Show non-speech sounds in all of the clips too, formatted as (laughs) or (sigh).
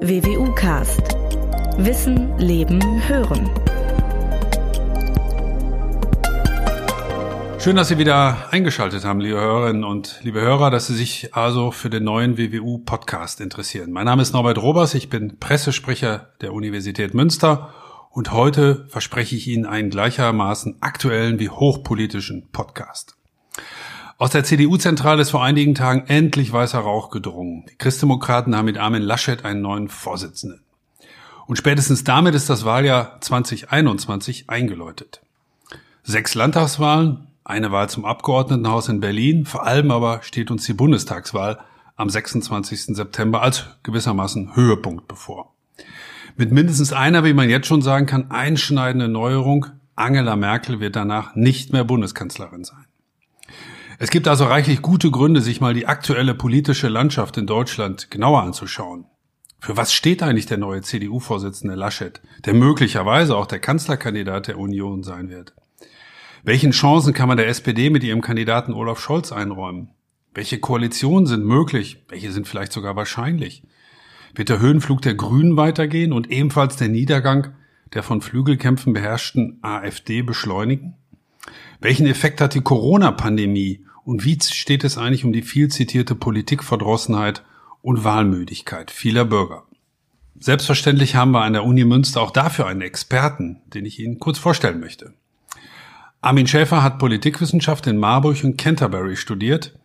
WWU Cast. Wissen, Leben, Hören. Schön, dass Sie wieder eingeschaltet haben, liebe Hörerinnen und liebe Hörer, dass Sie sich also für den neuen WWU Podcast interessieren. Mein Name ist Norbert Robers, ich bin Pressesprecher der Universität Münster und heute verspreche ich Ihnen einen gleichermaßen aktuellen wie hochpolitischen Podcast. Aus der CDU-Zentrale ist vor einigen Tagen endlich weißer Rauch gedrungen. Die Christdemokraten haben mit Armin Laschet einen neuen Vorsitzenden. Und spätestens damit ist das Wahljahr 2021 eingeläutet. Sechs Landtagswahlen, eine Wahl zum Abgeordnetenhaus in Berlin, vor allem aber steht uns die Bundestagswahl am 26. September als gewissermaßen Höhepunkt bevor. Mit mindestens einer, wie man jetzt schon sagen kann, einschneidende Neuerung. Angela Merkel wird danach nicht mehr Bundeskanzlerin sein. Es gibt also reichlich gute Gründe, sich mal die aktuelle politische Landschaft in Deutschland genauer anzuschauen. Für was steht eigentlich der neue CDU-Vorsitzende Laschet, der möglicherweise auch der Kanzlerkandidat der Union sein wird? Welchen Chancen kann man der SPD mit ihrem Kandidaten Olaf Scholz einräumen? Welche Koalitionen sind möglich? Welche sind vielleicht sogar wahrscheinlich? Wird der Höhenflug der Grünen weitergehen und ebenfalls der Niedergang der von Flügelkämpfen beherrschten AfD beschleunigen? Welchen Effekt hat die Corona-Pandemie und wie steht es eigentlich um die viel zitierte Politikverdrossenheit und Wahlmüdigkeit vieler Bürger? Selbstverständlich haben wir an der Uni Münster auch dafür einen Experten, den ich Ihnen kurz vorstellen möchte. Armin Schäfer hat Politikwissenschaft in Marburg und Canterbury studiert.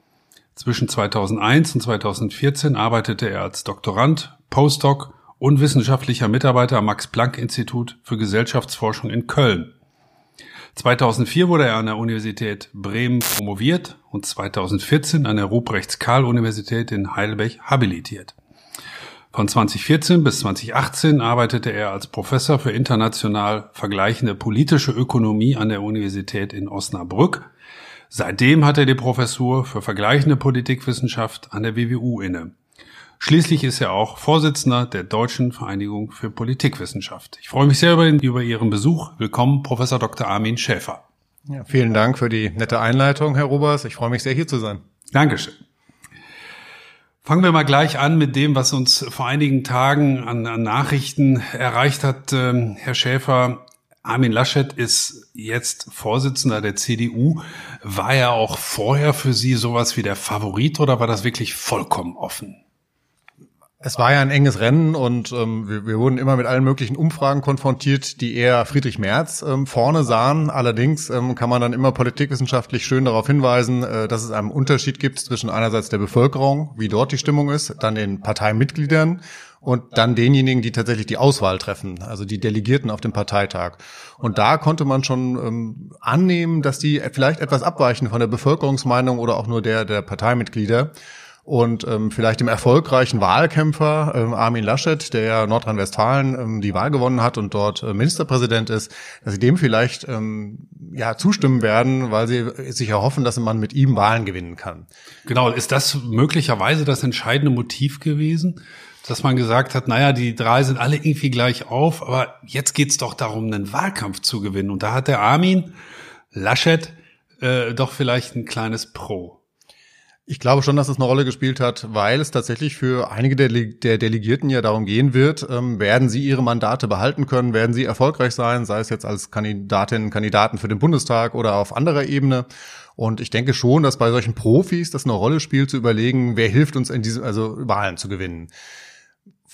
Zwischen 2001 und 2014 arbeitete er als Doktorand, Postdoc und wissenschaftlicher Mitarbeiter am Max-Planck-Institut für Gesellschaftsforschung in Köln. 2004 wurde er an der Universität Bremen promoviert und 2014 an der Ruprechts-Karl-Universität in Heidelberg habilitiert. Von 2014 bis 2018 arbeitete er als Professor für international vergleichende politische Ökonomie an der Universität in Osnabrück. Seitdem hat er die Professur für vergleichende Politikwissenschaft an der WWU inne. Schließlich ist er auch Vorsitzender der Deutschen Vereinigung für Politikwissenschaft. Ich freue mich sehr über, über Ihren Besuch. Willkommen, Professor Dr. Armin Schäfer. Ja, vielen Dank für die nette Einleitung, Herr Robers. Ich freue mich sehr, hier zu sein. Dankeschön. Fangen wir mal gleich an mit dem, was uns vor einigen Tagen an, an Nachrichten erreicht hat. Ähm, Herr Schäfer, Armin Laschet ist jetzt Vorsitzender der CDU. War er auch vorher für Sie sowas wie der Favorit oder war das wirklich vollkommen offen? Es war ja ein enges Rennen und ähm, wir, wir, wurden immer mit allen möglichen Umfragen konfrontiert, die eher Friedrich Merz ähm, vorne sahen. Allerdings ähm, kann man dann immer politikwissenschaftlich schön darauf hinweisen, äh, dass es einen Unterschied gibt zwischen einerseits der Bevölkerung, wie dort die Stimmung ist, dann den Parteimitgliedern und dann denjenigen, die tatsächlich die Auswahl treffen, also die Delegierten auf dem Parteitag. Und da konnte man schon ähm, annehmen, dass die vielleicht etwas abweichen von der Bevölkerungsmeinung oder auch nur der der Parteimitglieder und ähm, vielleicht dem erfolgreichen Wahlkämpfer ähm, Armin Laschet, der ja Nordrhein-Westfalen ähm, die Wahl gewonnen hat und dort äh, Ministerpräsident ist, dass sie dem vielleicht ähm, ja zustimmen werden, weil sie sich erhoffen, dass man mit ihm Wahlen gewinnen kann. Genau, ist das möglicherweise das entscheidende Motiv gewesen? dass man gesagt hat, naja, die drei sind alle irgendwie gleich auf, aber jetzt geht's doch darum, einen Wahlkampf zu gewinnen. Und da hat der Armin Laschet äh, doch vielleicht ein kleines Pro. Ich glaube schon, dass es eine Rolle gespielt hat, weil es tatsächlich für einige der, Delegierten ja darum gehen wird, ähm, werden sie ihre Mandate behalten können, werden sie erfolgreich sein, sei es jetzt als Kandidatinnen, Kandidaten für den Bundestag oder auf anderer Ebene. Und ich denke schon, dass bei solchen Profis das eine Rolle spielt, zu überlegen, wer hilft uns in diesem, also Wahlen zu gewinnen.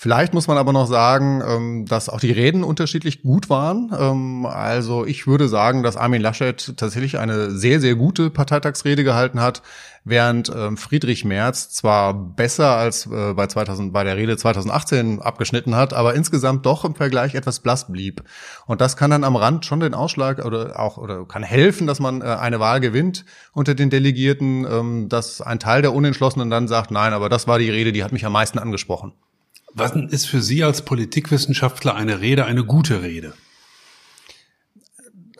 Vielleicht muss man aber noch sagen, ähm, dass auch die Reden unterschiedlich gut waren. Ähm, also ich würde sagen, dass Armin Laschet tatsächlich eine sehr, sehr gute Parteitagsrede gehalten hat, während ähm, Friedrich Merz zwar besser als äh, bei, 2000, bei der Rede 2018 abgeschnitten hat, aber insgesamt doch im Vergleich etwas blass blieb. Und das kann dann am Rand schon den Ausschlag oder auch oder kann helfen, dass man äh, eine Wahl gewinnt unter den Delegierten, dass ein Teil der Unentschlossenen dann sagt, nein, aber das war die Rede, die hat mich am meisten angesprochen. Was ist für Sie als Politikwissenschaftler eine Rede, eine gute Rede?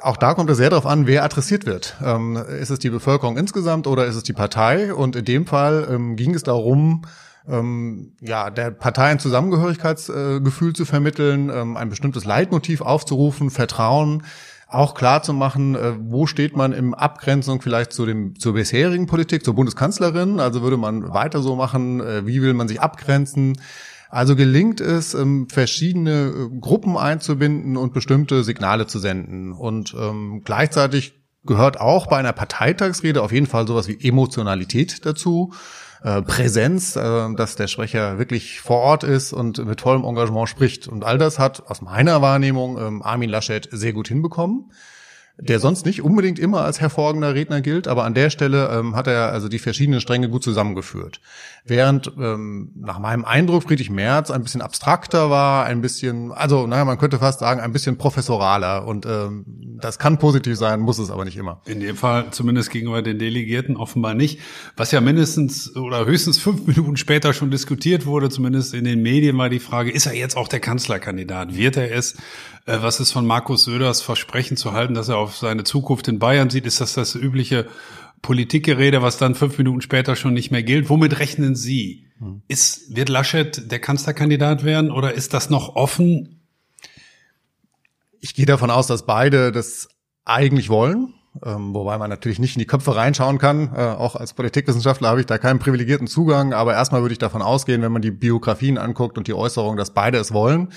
Auch da kommt es sehr darauf an, wer adressiert wird. Ähm, ist es die Bevölkerung insgesamt oder ist es die Partei? Und in dem Fall ähm, ging es darum, ähm, ja, der Partei ein Zusammengehörigkeitsgefühl äh, zu vermitteln, ähm, ein bestimmtes Leitmotiv aufzurufen, Vertrauen, auch klar zu machen, äh, wo steht man im Abgrenzung vielleicht zu dem zur bisherigen Politik, zur Bundeskanzlerin. Also würde man weiter so machen, äh, wie will man sich abgrenzen? Also gelingt es, ähm, verschiedene äh, Gruppen einzubinden und bestimmte Signale zu senden. Und ähm, gleichzeitig gehört auch bei einer Parteitagsrede auf jeden Fall sowas wie Emotionalität dazu. Äh, Präsenz, äh, dass der Sprecher wirklich vor Ort ist und mit tollem Engagement spricht. Und all das hat aus meiner Wahrnehmung ähm, Armin Laschet sehr gut hinbekommen der sonst nicht unbedingt immer als hervorragender Redner gilt, aber an der Stelle ähm, hat er also die verschiedenen Stränge gut zusammengeführt. Während ähm, nach meinem Eindruck Friedrich Merz ein bisschen abstrakter war, ein bisschen, also naja, man könnte fast sagen, ein bisschen professoraler und ähm, das kann positiv sein, muss es aber nicht immer. In dem Fall zumindest gegenüber den Delegierten offenbar nicht. Was ja mindestens oder höchstens fünf (laughs) Minuten später schon diskutiert wurde, zumindest in den Medien, war die Frage, ist er jetzt auch der Kanzlerkandidat? Wird er es? Äh, was ist von Markus Söders Versprechen zu halten, dass er auf seine Zukunft in Bayern sieht? Ist das das übliche Politikgerede, was dann fünf Minuten später schon nicht mehr gilt? Womit rechnen Sie? Hm. Ist, wird Laschet der Kanzlerkandidat werden oder ist das noch offen? Ich gehe davon aus, dass beide das eigentlich wollen. Ähm, wobei man natürlich nicht in die Köpfe reinschauen kann. Äh, auch als Politikwissenschaftler habe ich da keinen privilegierten Zugang. Aber erstmal würde ich davon ausgehen, wenn man die Biografien anguckt und die Äußerungen, dass beide es wollen.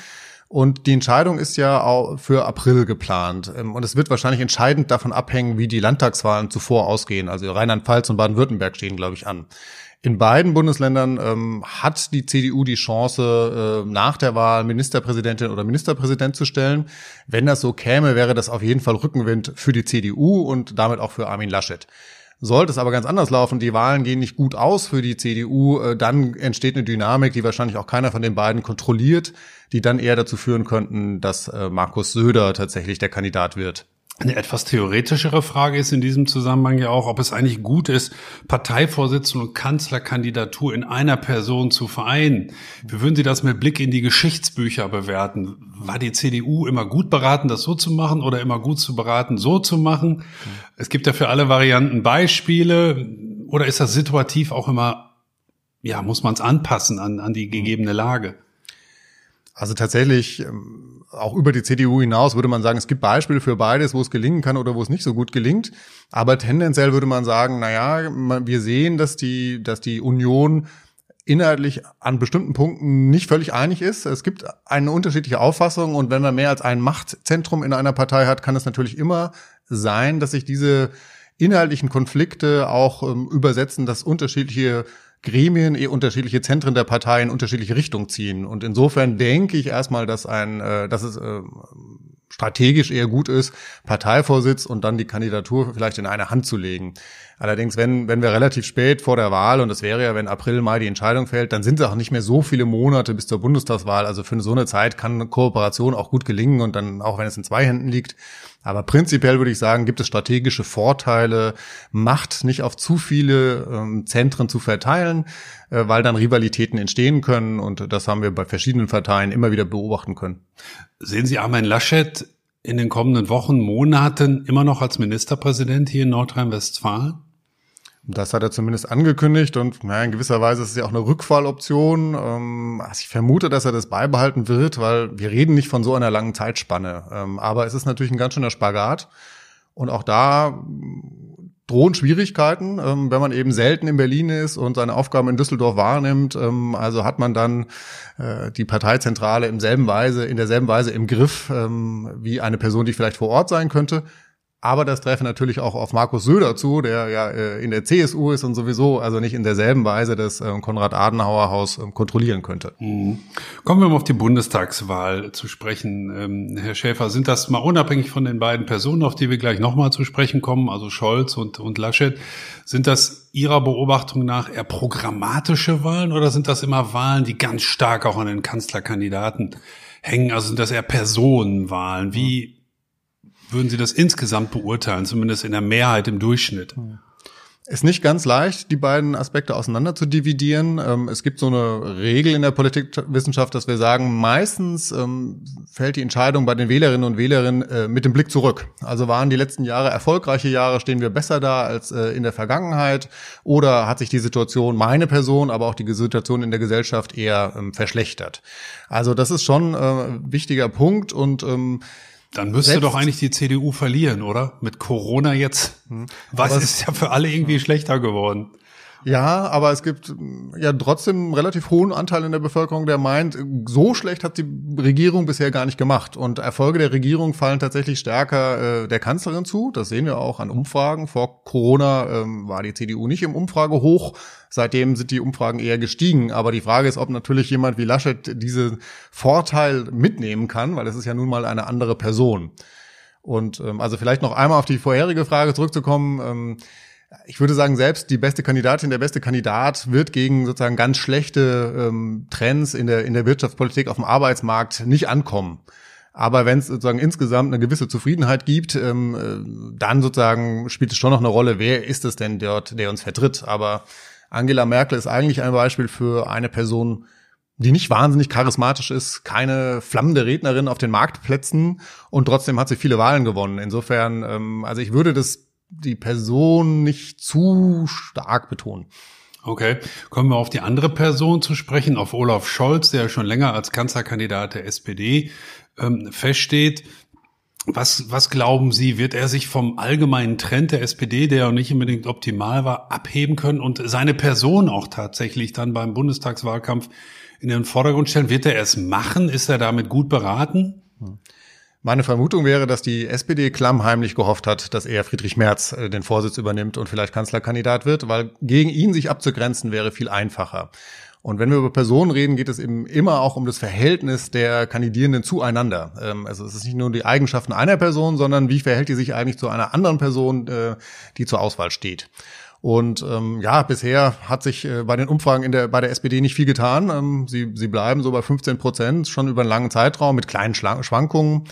Und die Entscheidung ist ja auch für April geplant. Ähm, und es wird wahrscheinlich entscheidend davon abhängen, wie die Landtagswahlen zuvor ausgehen. Also Rheinland-Pfalz und Baden-Württemberg stehen, glaube ich, an. In beiden Bundesländern ähm, hat die CDU die Chance, äh, nach der Wahl Ministerpräsidentin oder Ministerpräsident zu stellen. Wenn das so käme, wäre das auf jeden Fall Rückenwind für die CDU und damit auch für Armin Laschet. Sollte es aber ganz anders laufen, die Wahlen gehen nicht gut aus für die CDU, äh, dann entsteht eine Dynamik, die wahrscheinlich auch keiner von den beiden kontrolliert, die dann eher dazu führen könnten, dass äh, Markus Söder tatsächlich der Kandidat wird. Eine etwas theoretischere Frage ist in diesem Zusammenhang ja auch, ob es eigentlich gut ist, Parteivorsitzende und Kanzlerkandidatur in einer Person zu vereinen. Wie würden Sie das mit Blick in die Geschichtsbücher bewerten? War die CDU immer gut beraten, das so zu machen oder immer gut zu beraten, so zu machen? Es gibt ja für alle Varianten Beispiele. Oder ist das situativ auch immer, ja, muss man es anpassen an, an die gegebene Lage? Also tatsächlich, ähm, auch über die CDU hinaus würde man sagen, es gibt Beispiele für beides, wo es gelingen kann oder wo es nicht so gut gelingt. Aber tendenziell würde man sagen, na ja, wir sehen, dass die, dass die Union inhaltlich an bestimmten Punkten nicht völlig einig ist. Es gibt eine unterschiedliche Auffassung und wenn man mehr als ein Machtzentrum in einer Partei hat, kann es natürlich immer sein, dass sich diese inhaltlichen Konflikte auch ähm, übersetzen, dass unterschiedliche Gremien, eh unterschiedliche Zentren der Partei in unterschiedliche Richtungen ziehen. Und insofern denke ich erstmal, dass ein, äh, dass es äh, strategisch eher gut ist, Parteivorsitz und dann die Kandidatur vielleicht in eine Hand zu legen. Allerdings, wenn, wenn wir relativ spät vor der Wahl, und das wäre ja, wenn April, Mai die Entscheidung fällt, dann sind es auch nicht mehr so viele Monate bis zur Bundestagswahl. Also für so eine Zeit kann Kooperation auch gut gelingen und dann, auch wenn es in zwei Händen liegt, aber prinzipiell würde ich sagen, gibt es strategische Vorteile, Macht nicht auf zu viele ähm, Zentren zu verteilen, äh, weil dann Rivalitäten entstehen können. Und das haben wir bei verschiedenen Parteien immer wieder beobachten können. Sehen Sie Armin Laschet in den kommenden Wochen, Monaten immer noch als Ministerpräsident hier in Nordrhein-Westfalen? Das hat er zumindest angekündigt und naja, in gewisser Weise ist es ja auch eine Rückfalloption. Ähm, also ich vermute, dass er das beibehalten wird, weil wir reden nicht von so einer langen Zeitspanne. Ähm, aber es ist natürlich ein ganz schöner Spagat. Und auch da drohen Schwierigkeiten, ähm, wenn man eben selten in Berlin ist und seine Aufgaben in Düsseldorf wahrnimmt. Ähm, also hat man dann äh, die Parteizentrale im selben Weise, in derselben Weise im Griff ähm, wie eine Person, die vielleicht vor Ort sein könnte. Aber das treffe natürlich auch auf Markus Söder zu, der ja äh, in der CSU ist und sowieso also nicht in derselben Weise das äh, Konrad-Adenauer-Haus äh, kontrollieren könnte. Mhm. Kommen wir mal auf die Bundestagswahl zu sprechen. Ähm, Herr Schäfer, sind das mal unabhängig von den beiden Personen, auf die wir gleich nochmal zu sprechen kommen, also Scholz und, und Laschet, sind das Ihrer Beobachtung nach eher programmatische Wahlen oder sind das immer Wahlen, die ganz stark auch an den Kanzlerkandidaten hängen? Also sind das eher Personenwahlen? Wie würden Sie das insgesamt beurteilen, zumindest in der Mehrheit im Durchschnitt? Ist nicht ganz leicht, die beiden Aspekte auseinander zu dividieren. Ähm, es gibt so eine Regel in der Politikwissenschaft, dass wir sagen, meistens ähm, fällt die Entscheidung bei den Wählerinnen und Wählern äh, mit dem Blick zurück. Also waren die letzten Jahre erfolgreiche Jahre, stehen wir besser da als äh, in der Vergangenheit oder hat sich die Situation, meine Person, aber auch die Situation in der Gesellschaft eher ähm, verschlechtert. Also das ist schon ein äh, wichtiger Punkt und dann müsste Selbst doch eigentlich die CDU verlieren, oder? Mit Corona jetzt. Hm. Was ist ja für alle irgendwie schlechter geworden. Ja, aber es gibt ja trotzdem einen relativ hohen Anteil in der Bevölkerung, der meint, so schlecht hat die Regierung bisher gar nicht gemacht. Und Erfolge der Regierung fallen tatsächlich stärker äh, der Kanzlerin zu. Das sehen wir auch an Umfragen. Vor Corona ähm, war die CDU nicht im Umfrage hoch. Seitdem sind die Umfragen eher gestiegen. Aber die Frage ist, ob natürlich jemand wie Laschet diesen Vorteil mitnehmen kann, weil es ist ja nun mal eine andere Person. Und ähm, also vielleicht noch einmal auf die vorherige Frage zurückzukommen. Ähm, ich würde sagen, selbst die beste Kandidatin, der beste Kandidat wird gegen sozusagen ganz schlechte ähm, Trends in der, in der Wirtschaftspolitik auf dem Arbeitsmarkt nicht ankommen. Aber wenn es sozusagen insgesamt eine gewisse Zufriedenheit gibt, ähm, äh, dann sozusagen spielt es schon noch eine Rolle, wer ist es denn dort, der uns vertritt. Aber Angela Merkel ist eigentlich ein Beispiel für eine Person, die nicht wahnsinnig charismatisch ist, keine flammende Rednerin auf den Marktplätzen und trotzdem hat sie viele Wahlen gewonnen. Insofern, ähm, also ich würde das die Person nicht zu stark betonen. Okay, kommen wir auf die andere Person zu sprechen, auf Olaf Scholz, der schon länger als Kanzlerkandidat der SPD ähm, feststeht. Was, was glauben Sie, wird er sich vom allgemeinen Trend der SPD, der ja nicht unbedingt optimal war, abheben können und seine Person auch tatsächlich dann beim Bundestagswahlkampf in den Vordergrund stellen? Wird er es machen? Ist er damit gut beraten? Hm. Meine Vermutung wäre, dass die SPD klammheimlich gehofft hat, dass er Friedrich Merz äh, den Vorsitz übernimmt und vielleicht Kanzlerkandidat wird, weil gegen ihn sich abzugrenzen wäre viel einfacher. Und wenn wir über Personen reden, geht es eben immer auch um das Verhältnis der Kandidierenden zueinander. Ähm, also es ist nicht nur die Eigenschaften einer Person, sondern wie verhält die sich eigentlich zu einer anderen Person, äh, die zur Auswahl steht. Und ähm, ja, bisher hat sich äh, bei den Umfragen in der, bei der SPD nicht viel getan. Ähm, sie, sie bleiben so bei 15 Prozent schon über einen langen Zeitraum mit kleinen Schwankungen.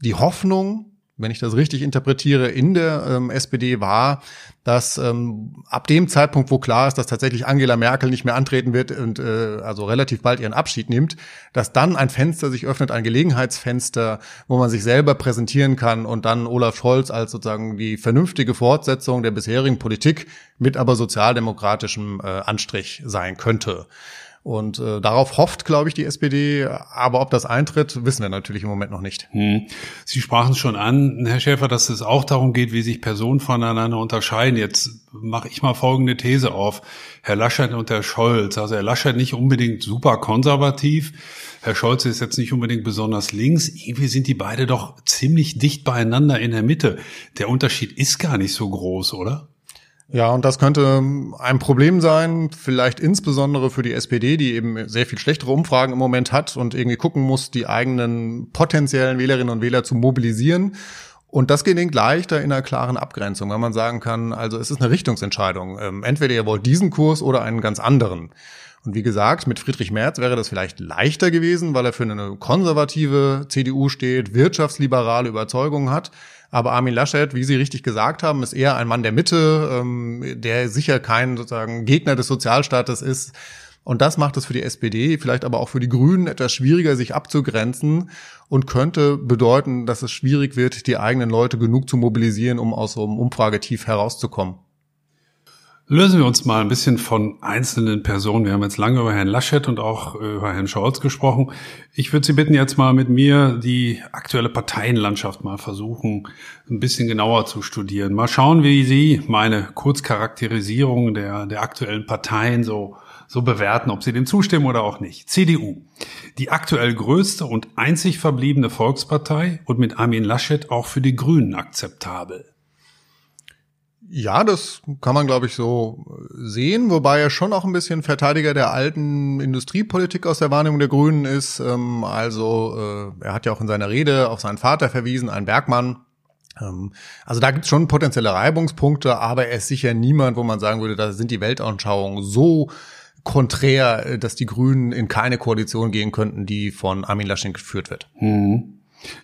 Die Hoffnung, wenn ich das richtig interpretiere, in der ähm, SPD war, dass ähm, ab dem Zeitpunkt, wo klar ist, dass tatsächlich Angela Merkel nicht mehr antreten wird und äh, also relativ bald ihren Abschied nimmt, dass dann ein Fenster sich öffnet, ein Gelegenheitsfenster, wo man sich selber präsentieren kann und dann Olaf Scholz als sozusagen die vernünftige Fortsetzung der bisherigen Politik mit aber sozialdemokratischem äh, Anstrich sein könnte. Und äh, darauf hofft, glaube ich, die SPD. Aber ob das eintritt, wissen wir natürlich im Moment noch nicht. Hm. Sie sprachen es schon an, Herr Schäfer, dass es auch darum geht, wie sich Personen voneinander unterscheiden. Jetzt mache ich mal folgende These auf. Herr Laschet und Herr Scholz. Also Herr Laschet nicht unbedingt super konservativ. Herr Scholz ist jetzt nicht unbedingt besonders links. Irgendwie sind die beide doch ziemlich dicht beieinander in der Mitte. Der Unterschied ist gar nicht so groß, oder? Ja, und das könnte ein Problem sein, vielleicht insbesondere für die SPD, die eben sehr viel schlechtere Umfragen im Moment hat und irgendwie gucken muss, die eigenen potenziellen Wählerinnen und Wähler zu mobilisieren. Und das gelingt leichter in einer klaren Abgrenzung, wenn man sagen kann, also es ist eine Richtungsentscheidung. Ähm, entweder ihr wollt diesen Kurs oder einen ganz anderen. Und wie gesagt, mit Friedrich Merz wäre das vielleicht leichter gewesen, weil er für eine konservative CDU steht, wirtschaftsliberale Überzeugungen hat. Aber Armin Laschet, wie Sie richtig gesagt haben, ist eher ein Mann der Mitte, ähm, der sicher kein sozusagen Gegner des Sozialstaates ist. Und das macht es für die SPD, vielleicht aber auch für die Grünen etwas schwieriger, sich abzugrenzen und könnte bedeuten, dass es schwierig wird, die eigenen Leute genug zu mobilisieren, um aus so einem Umfragetief herauszukommen. Lösen wir uns mal ein bisschen von einzelnen Personen. Wir haben jetzt lange über Herrn Laschet und auch über Herrn Scholz gesprochen. Ich würde Sie bitten, jetzt mal mit mir die aktuelle Parteienlandschaft mal versuchen, ein bisschen genauer zu studieren. Mal schauen, wie Sie meine Kurzcharakterisierung der, der aktuellen Parteien so, so bewerten, ob Sie dem zustimmen oder auch nicht. CDU. Die aktuell größte und einzig verbliebene Volkspartei und mit Armin Laschet auch für die Grünen akzeptabel. Ja, das kann man, glaube ich, so sehen, wobei er schon auch ein bisschen Verteidiger der alten Industriepolitik aus der Wahrnehmung der Grünen ist. Ähm, also äh, er hat ja auch in seiner Rede auf seinen Vater verwiesen, einen Bergmann. Ähm, also da gibt es schon potenzielle Reibungspunkte, aber er ist sicher niemand, wo man sagen würde, da sind die Weltanschauungen so konträr, äh, dass die Grünen in keine Koalition gehen könnten, die von Armin Laschet geführt wird. Mhm.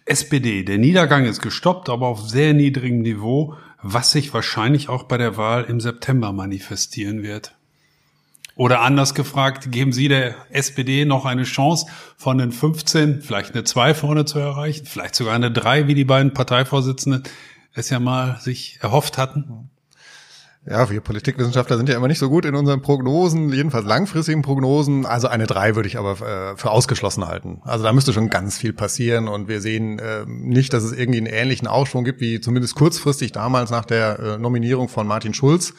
SPD, der Niedergang ist gestoppt, aber auf sehr niedrigem Niveau was sich wahrscheinlich auch bei der Wahl im September manifestieren wird. Oder anders gefragt, geben Sie der SPD noch eine Chance, von den 15 vielleicht eine 2 vorne zu erreichen, vielleicht sogar eine 3, wie die beiden Parteivorsitzenden es ja mal sich erhofft hatten? Ja, wir Politikwissenschaftler sind ja immer nicht so gut in unseren Prognosen, jedenfalls langfristigen Prognosen. Also eine drei würde ich aber äh, für ausgeschlossen halten. Also da müsste schon ganz viel passieren und wir sehen äh, nicht, dass es irgendwie einen ähnlichen Aufschwung gibt wie zumindest kurzfristig damals nach der äh, Nominierung von Martin Schulz.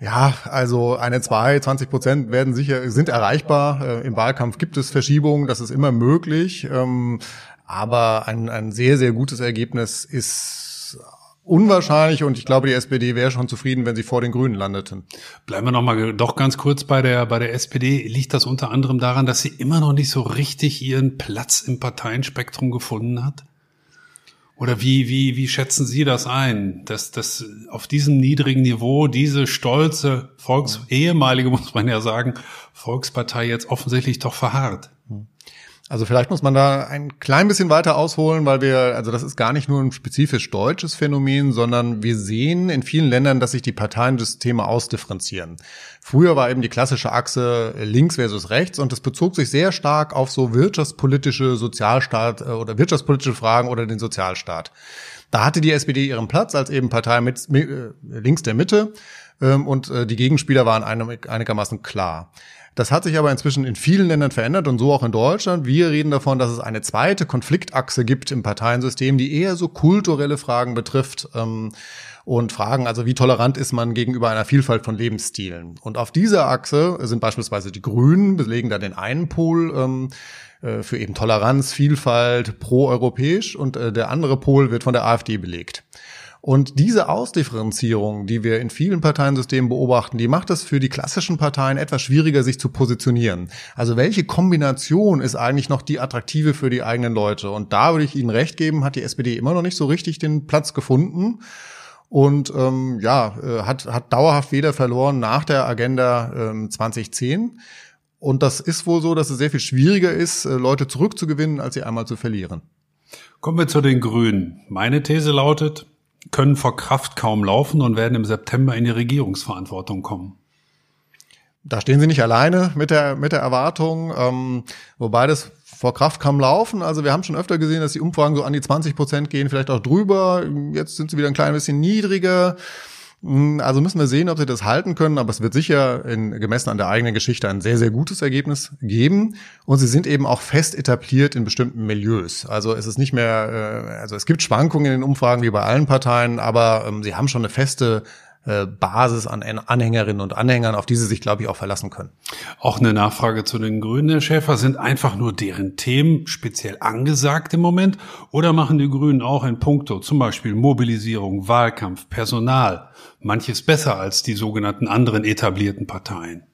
Ja, also eine zwei, 20 Prozent werden sicher, sind erreichbar. Äh, Im Wahlkampf gibt es Verschiebungen, das ist immer möglich. Ähm, aber ein, ein sehr, sehr gutes Ergebnis ist unwahrscheinlich und ich glaube, die SPD wäre schon zufrieden, wenn sie vor den Grünen landeten. Bleiben wir noch mal doch ganz kurz bei der bei der SPD. Liegt das unter anderem daran, dass sie immer noch nicht so richtig ihren Platz im Parteienspektrum gefunden hat? Oder wie, wie, wie schätzen Sie das ein, dass, dass auf diesem niedrigen Niveau diese stolze Volks, ehemalige, (laughs) muss man ja sagen, Volkspartei jetzt offensichtlich doch verharrt? Also vielleicht muss man da ein klein bisschen weiter ausholen, weil wir, also das ist gar nicht nur ein spezifisch deutsches Phänomen, sondern wir sehen in vielen Ländern, dass sich die Parteiensysteme ausdifferenzieren. Früher war eben die klassische Achse links versus rechts und das bezog sich sehr stark auf so wirtschaftspolitische Sozialstaat äh, oder wirtschaftspolitische Fragen oder den Sozialstaat. Da hatte die SPD ihren Platz als eben Partei mit, äh, links der Mitte ähm, und äh, die Gegenspieler waren einigermaßen klar. Das hat sich aber inzwischen in vielen Ländern verändert und so auch in Deutschland. Wir reden davon, dass es eine zweite Konfliktachse gibt im Parteiensystem, die eher so kulturelle Fragen betrifft. Ähm, und fragen, also wie tolerant ist man gegenüber einer Vielfalt von Lebensstilen. Und auf dieser Achse sind beispielsweise die Grünen, belegen da den einen Pol ähm, äh, für eben Toleranz, Vielfalt, pro-europäisch und äh, der andere Pol wird von der AfD belegt. Und diese Ausdifferenzierung, die wir in vielen Parteiensystemen beobachten, die macht es für die klassischen Parteien etwas schwieriger, sich zu positionieren. Also welche Kombination ist eigentlich noch die attraktive für die eigenen Leute? Und da würde ich Ihnen recht geben, hat die SPD immer noch nicht so richtig den Platz gefunden und ähm, ja, äh, hat, hat dauerhaft weder verloren nach der Agenda ähm, 2010. Und das ist wohl so, dass es sehr viel schwieriger ist, äh, Leute zurückzugewinnen, als sie einmal zu verlieren. Kommen wir zu den Grünen. Meine These lautet, können vor Kraft kaum laufen und werden im September in die Regierungsverantwortung kommen. Da stehen sie nicht alleine mit der, mit der Erwartung, ähm, wobei das vor Kraft kaum laufen. Also wir haben schon öfter gesehen, dass die Umfragen so an die 20 Prozent gehen, vielleicht auch drüber. Jetzt sind sie wieder ein klein bisschen niedriger. Hm, also müssen wir sehen, ob sie das halten können, aber es wird sicher in, gemessen an der eigenen Geschichte ein sehr, sehr gutes Ergebnis geben. Und sie sind eben auch fest etabliert in bestimmten Milieus. Also es ist nicht mehr, äh, also es gibt Schwankungen in den Umfragen wie bei allen Parteien, aber ähm, sie haben schon eine feste äh, Basis an Anhängerinnen und Anhängern, auf die sie sich, glaube ich, auch verlassen können. Auch eine Nachfrage zu den Grünen, Herr Schäfer. Sind einfach nur deren Themen speziell angesagt im Moment oder machen die Grünen auch in puncto zum Beispiel Mobilisierung, Wahlkampf, Personal manches besser als die sogenannten anderen etablierten Parteien?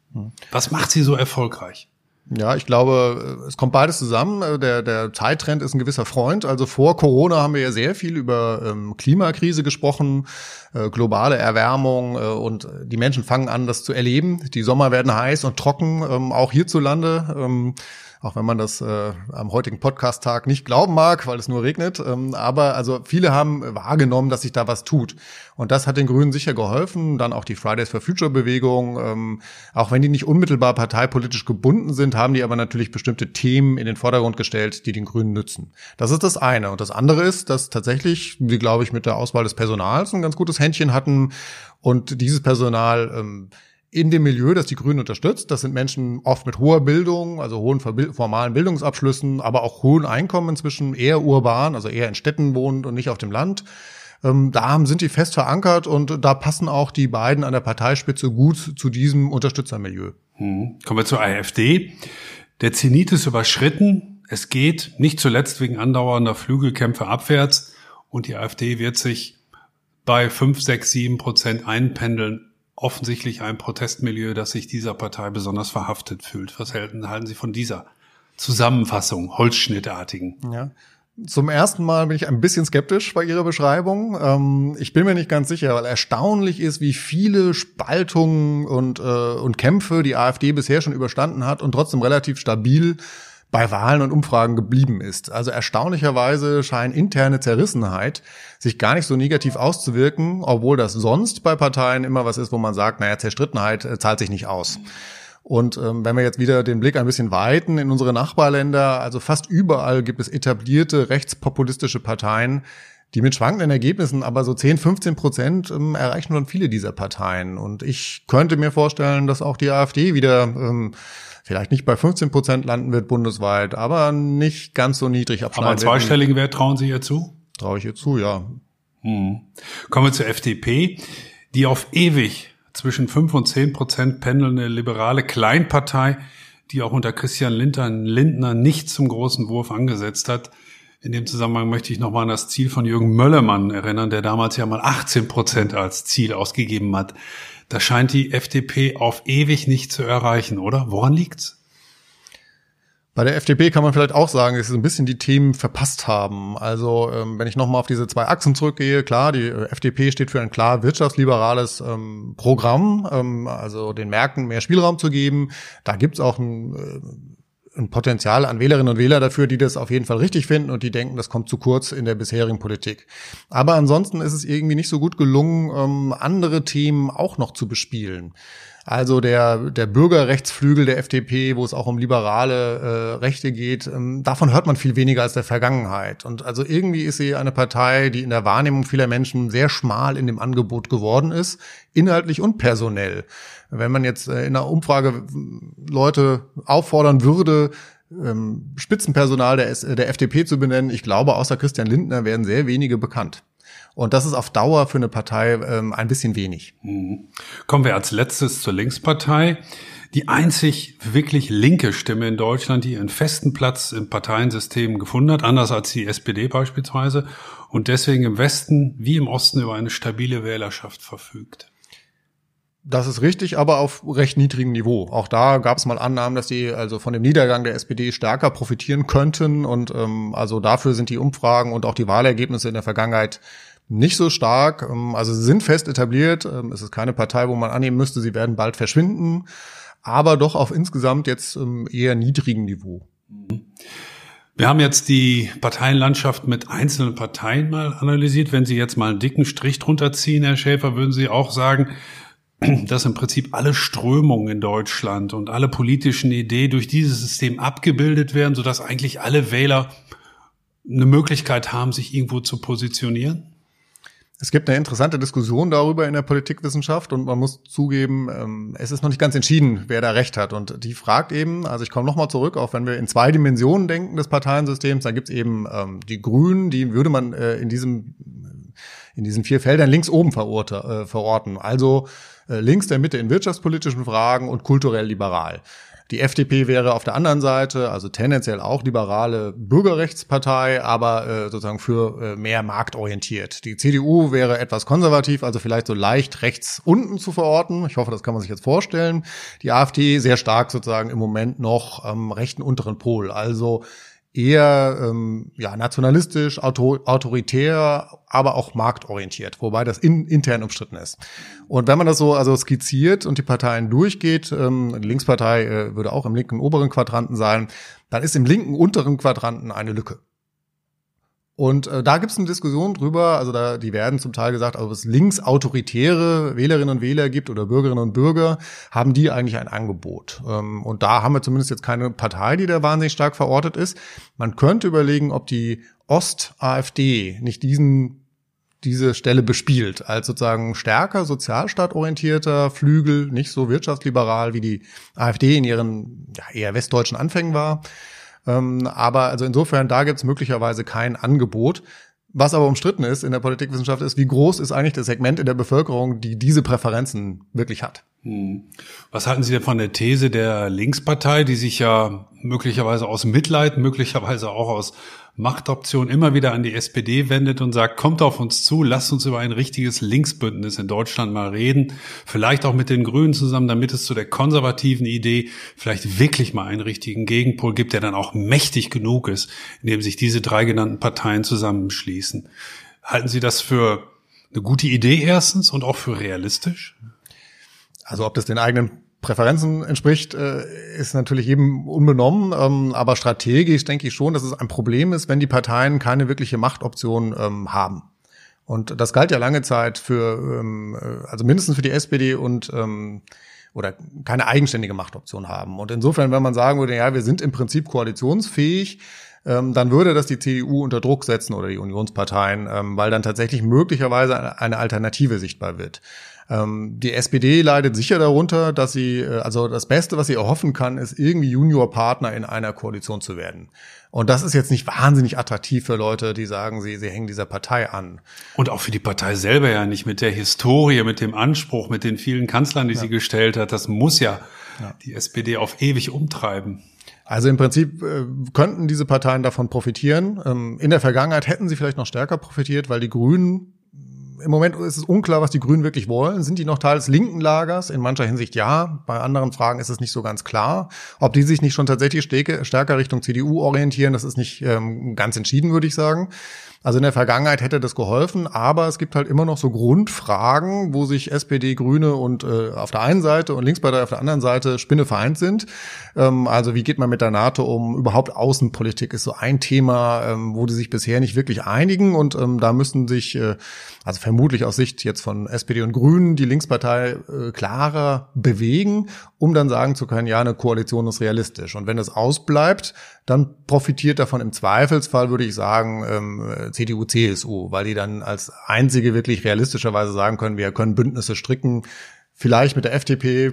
Was macht sie so erfolgreich? Ja, ich glaube, es kommt beides zusammen. Der, der Zeittrend ist ein gewisser Freund. Also vor Corona haben wir ja sehr viel über ähm, Klimakrise gesprochen, äh, globale Erwärmung äh, und die Menschen fangen an, das zu erleben. Die Sommer werden heiß und trocken, ähm, auch hierzulande. Ähm, auch wenn man das äh, am heutigen Podcast-Tag nicht glauben mag, weil es nur regnet. Ähm, aber also viele haben wahrgenommen, dass sich da was tut. Und das hat den Grünen sicher geholfen. Dann auch die Fridays for Future Bewegung. Ähm, auch wenn die nicht unmittelbar parteipolitisch gebunden sind, haben die aber natürlich bestimmte Themen in den Vordergrund gestellt, die den Grünen nützen. Das ist das eine. Und das andere ist, dass tatsächlich, die glaube ich mit der Auswahl des Personals ein ganz gutes Händchen hatten und dieses Personal ähm, in dem Milieu, das die Grünen unterstützt. Das sind Menschen oft mit hoher Bildung, also hohen formalen Bildungsabschlüssen, aber auch hohen Einkommen inzwischen, eher urban, also eher in Städten wohnend und nicht auf dem Land. Ähm, da sind die fest verankert und da passen auch die beiden an der Parteispitze gut zu diesem Unterstützermilieu. Hm. Kommen wir zur AfD. Der Zenit ist überschritten. Es geht nicht zuletzt wegen andauernder Flügelkämpfe abwärts und die AfD wird sich bei 5, 6, 7 Prozent einpendeln offensichtlich ein Protestmilieu, das sich dieser Partei besonders verhaftet fühlt. Was halten, halten Sie von dieser Zusammenfassung, holzschnittartigen? Ja. Zum ersten Mal bin ich ein bisschen skeptisch bei Ihrer Beschreibung. Ähm, ich bin mir nicht ganz sicher, weil erstaunlich ist, wie viele Spaltungen und, äh, und Kämpfe die AfD bisher schon überstanden hat und trotzdem relativ stabil bei Wahlen und Umfragen geblieben ist. Also erstaunlicherweise scheint interne Zerrissenheit sich gar nicht so negativ auszuwirken, obwohl das sonst bei Parteien immer was ist, wo man sagt, naja, Zerstrittenheit äh, zahlt sich nicht aus. Und ähm, wenn wir jetzt wieder den Blick ein bisschen weiten in unsere Nachbarländer, also fast überall gibt es etablierte rechtspopulistische Parteien, die mit schwankenden Ergebnissen, aber so 10, 15 Prozent ähm, erreichen schon viele dieser Parteien. Und ich könnte mir vorstellen, dass auch die AfD wieder ähm, vielleicht nicht bei 15 Prozent landen wird bundesweit, aber nicht ganz so niedrig abschneiden. Aber einen zweistelligen Wert trauen Sie ihr zu? Traue ich ihr zu, ja. Hm. Kommen wir zur FDP, die auf ewig zwischen 5 und 10 Prozent pendelnde liberale Kleinpartei, die auch unter Christian Lindner, Lindner nicht zum großen Wurf angesetzt hat. In dem Zusammenhang möchte ich nochmal an das Ziel von Jürgen Möllermann erinnern, der damals ja mal 18 Prozent als Ziel ausgegeben hat. Das scheint die FDP auf ewig nicht zu erreichen, oder? Woran liegt's? Bei der FDP kann man vielleicht auch sagen, dass sie so ein bisschen die Themen verpasst haben. Also ähm, wenn ich nochmal auf diese zwei Achsen zurückgehe, klar, die FDP steht für ein klar wirtschaftsliberales ähm, Programm, ähm, also den Märkten mehr Spielraum zu geben. Da gibt's auch ein, äh, ein Potenzial an Wählerinnen und Wähler dafür, die das auf jeden Fall richtig finden und die denken, das kommt zu kurz in der bisherigen Politik. Aber ansonsten ist es irgendwie nicht so gut gelungen, ähm, andere Themen auch noch zu bespielen. Also der, der Bürgerrechtsflügel der FDP, wo es auch um liberale äh, Rechte geht, ähm, davon hört man viel weniger als der Vergangenheit. Und also irgendwie ist sie eine Partei, die in der Wahrnehmung vieler Menschen sehr schmal in dem Angebot geworden ist, inhaltlich und personell. Wenn man jetzt äh, in einer Umfrage Leute auffordern würde, ähm, Spitzenpersonal der, der FDP zu benennen, ich glaube, außer Christian Lindner werden sehr wenige bekannt. Und das ist auf Dauer für eine Partei ähm, ein bisschen wenig. Mhm. Kommen wir als letztes zur Linkspartei. Die einzig wirklich linke Stimme in Deutschland, die einen festen Platz im Parteiensystem gefunden hat, anders als die SPD beispielsweise, und deswegen im Westen wie im Osten über eine stabile Wählerschaft verfügt. Das ist richtig, aber auf recht niedrigem Niveau. Auch da gab es mal Annahmen, dass die also von dem Niedergang der SPD stärker profitieren könnten. Und ähm, also dafür sind die Umfragen und auch die Wahlergebnisse in der Vergangenheit nicht so stark. Ähm, also sie sind fest etabliert. Ähm, es ist keine Partei, wo man annehmen müsste, sie werden bald verschwinden, aber doch auf insgesamt jetzt ähm, eher niedrigem Niveau. Wir haben jetzt die Parteienlandschaft mit einzelnen Parteien mal analysiert. Wenn Sie jetzt mal einen dicken Strich drunter ziehen, Herr Schäfer, würden Sie auch sagen, dass im Prinzip alle Strömungen in Deutschland und alle politischen Ideen durch dieses System abgebildet werden, sodass eigentlich alle Wähler eine Möglichkeit haben, sich irgendwo zu positionieren? Es gibt eine interessante Diskussion darüber in der Politikwissenschaft und man muss zugeben, ähm, es ist noch nicht ganz entschieden, wer da recht hat. Und die fragt eben, also ich komme nochmal zurück, auch wenn wir in zwei Dimensionen denken des Parteiensystems, dann gibt es eben ähm, die Grünen, die würde man äh, in diesem in diesen vier Feldern links oben äh, verorten. Also links der Mitte in wirtschaftspolitischen Fragen und kulturell liberal. Die FDP wäre auf der anderen Seite, also tendenziell auch liberale Bürgerrechtspartei, aber äh, sozusagen für äh, mehr marktorientiert. Die CDU wäre etwas konservativ, also vielleicht so leicht rechts unten zu verorten. Ich hoffe, das kann man sich jetzt vorstellen. Die AfD sehr stark sozusagen im Moment noch am rechten unteren Pol, also eher ähm, ja, nationalistisch, auto, autoritär, aber auch marktorientiert, wobei das in, intern umstritten ist. Und wenn man das so also skizziert und die Parteien durchgeht, ähm, die Linkspartei äh, würde auch im linken oberen Quadranten sein, dann ist im linken unteren Quadranten eine Lücke. Und äh, da gibt es eine Diskussion drüber, also da, die werden zum Teil gesagt, ob es linksautoritäre Wählerinnen und Wähler gibt oder Bürgerinnen und Bürger, haben die eigentlich ein Angebot. Ähm, und da haben wir zumindest jetzt keine Partei, die da wahnsinnig stark verortet ist. Man könnte überlegen, ob die Ost-AfD nicht diesen diese Stelle bespielt, als sozusagen stärker sozialstaatorientierter Flügel, nicht so wirtschaftsliberal wie die AfD in ihren ja, eher westdeutschen Anfängen war. Ähm, aber also insofern, da gibt es möglicherweise kein Angebot. Was aber umstritten ist in der Politikwissenschaft ist, wie groß ist eigentlich das Segment in der Bevölkerung, die diese Präferenzen wirklich hat. Hm. Was halten Sie denn von der These der Linkspartei, die sich ja möglicherweise aus Mitleid, möglicherweise auch aus Machtoption immer wieder an die SPD wendet und sagt, kommt auf uns zu, lasst uns über ein richtiges Linksbündnis in Deutschland mal reden, vielleicht auch mit den Grünen zusammen, damit es zu der konservativen Idee vielleicht wirklich mal einen richtigen Gegenpol gibt, der dann auch mächtig genug ist, indem sich diese drei genannten Parteien zusammenschließen. Halten Sie das für eine gute Idee erstens und auch für realistisch? Also ob das den eigenen Präferenzen entspricht, äh, ist natürlich jedem unbenommen. Ähm, aber strategisch denke ich schon, dass es ein Problem ist, wenn die Parteien keine wirkliche Machtoption ähm, haben. Und das galt ja lange Zeit für, ähm, äh, also mindestens für die SPD und oder keine eigenständige Machtoption haben. Und insofern, wenn man sagen würde, ja, wir sind im Prinzip koalitionsfähig, dann würde das die CDU unter Druck setzen oder die Unionsparteien, weil dann tatsächlich möglicherweise eine Alternative sichtbar wird. Ähm, die SPD leidet sicher darunter, dass sie, äh, also das Beste, was sie erhoffen kann, ist irgendwie Juniorpartner in einer Koalition zu werden. Und das ist jetzt nicht wahnsinnig attraktiv für Leute, die sagen, sie, sie hängen dieser Partei an. Und auch für die Partei selber ja nicht mit der Historie, mit dem Anspruch, mit den vielen Kanzlern, die ja. sie gestellt hat. Das muss ja, ja die SPD auf ewig umtreiben. Also im Prinzip äh, könnten diese Parteien davon profitieren. Ähm, in der Vergangenheit hätten sie vielleicht noch stärker profitiert, weil die Grünen im Moment ist es unklar, was die Grünen wirklich wollen. Sind die noch Teil des linken Lagers? In mancher Hinsicht ja. Bei anderen Fragen ist es nicht so ganz klar. Ob die sich nicht schon tatsächlich stärker Richtung CDU orientieren, das ist nicht ähm, ganz entschieden, würde ich sagen. Also in der Vergangenheit hätte das geholfen, aber es gibt halt immer noch so Grundfragen, wo sich SPD, Grüne und äh, auf der einen Seite und Linkspartei auf der anderen Seite Spinne vereint sind. Ähm, also wie geht man mit der NATO um? Überhaupt Außenpolitik ist so ein Thema, ähm, wo die sich bisher nicht wirklich einigen und ähm, da müssen sich, äh, also vermutlich aus Sicht jetzt von SPD und Grünen, die Linkspartei äh, klarer bewegen, um dann sagen zu können, ja, eine Koalition ist realistisch. Und wenn das ausbleibt, dann profitiert davon im Zweifelsfall, würde ich sagen, ähm, CDU, CSU, weil die dann als einzige wirklich realistischerweise sagen können, wir können Bündnisse stricken, Vielleicht mit der FDP, äh,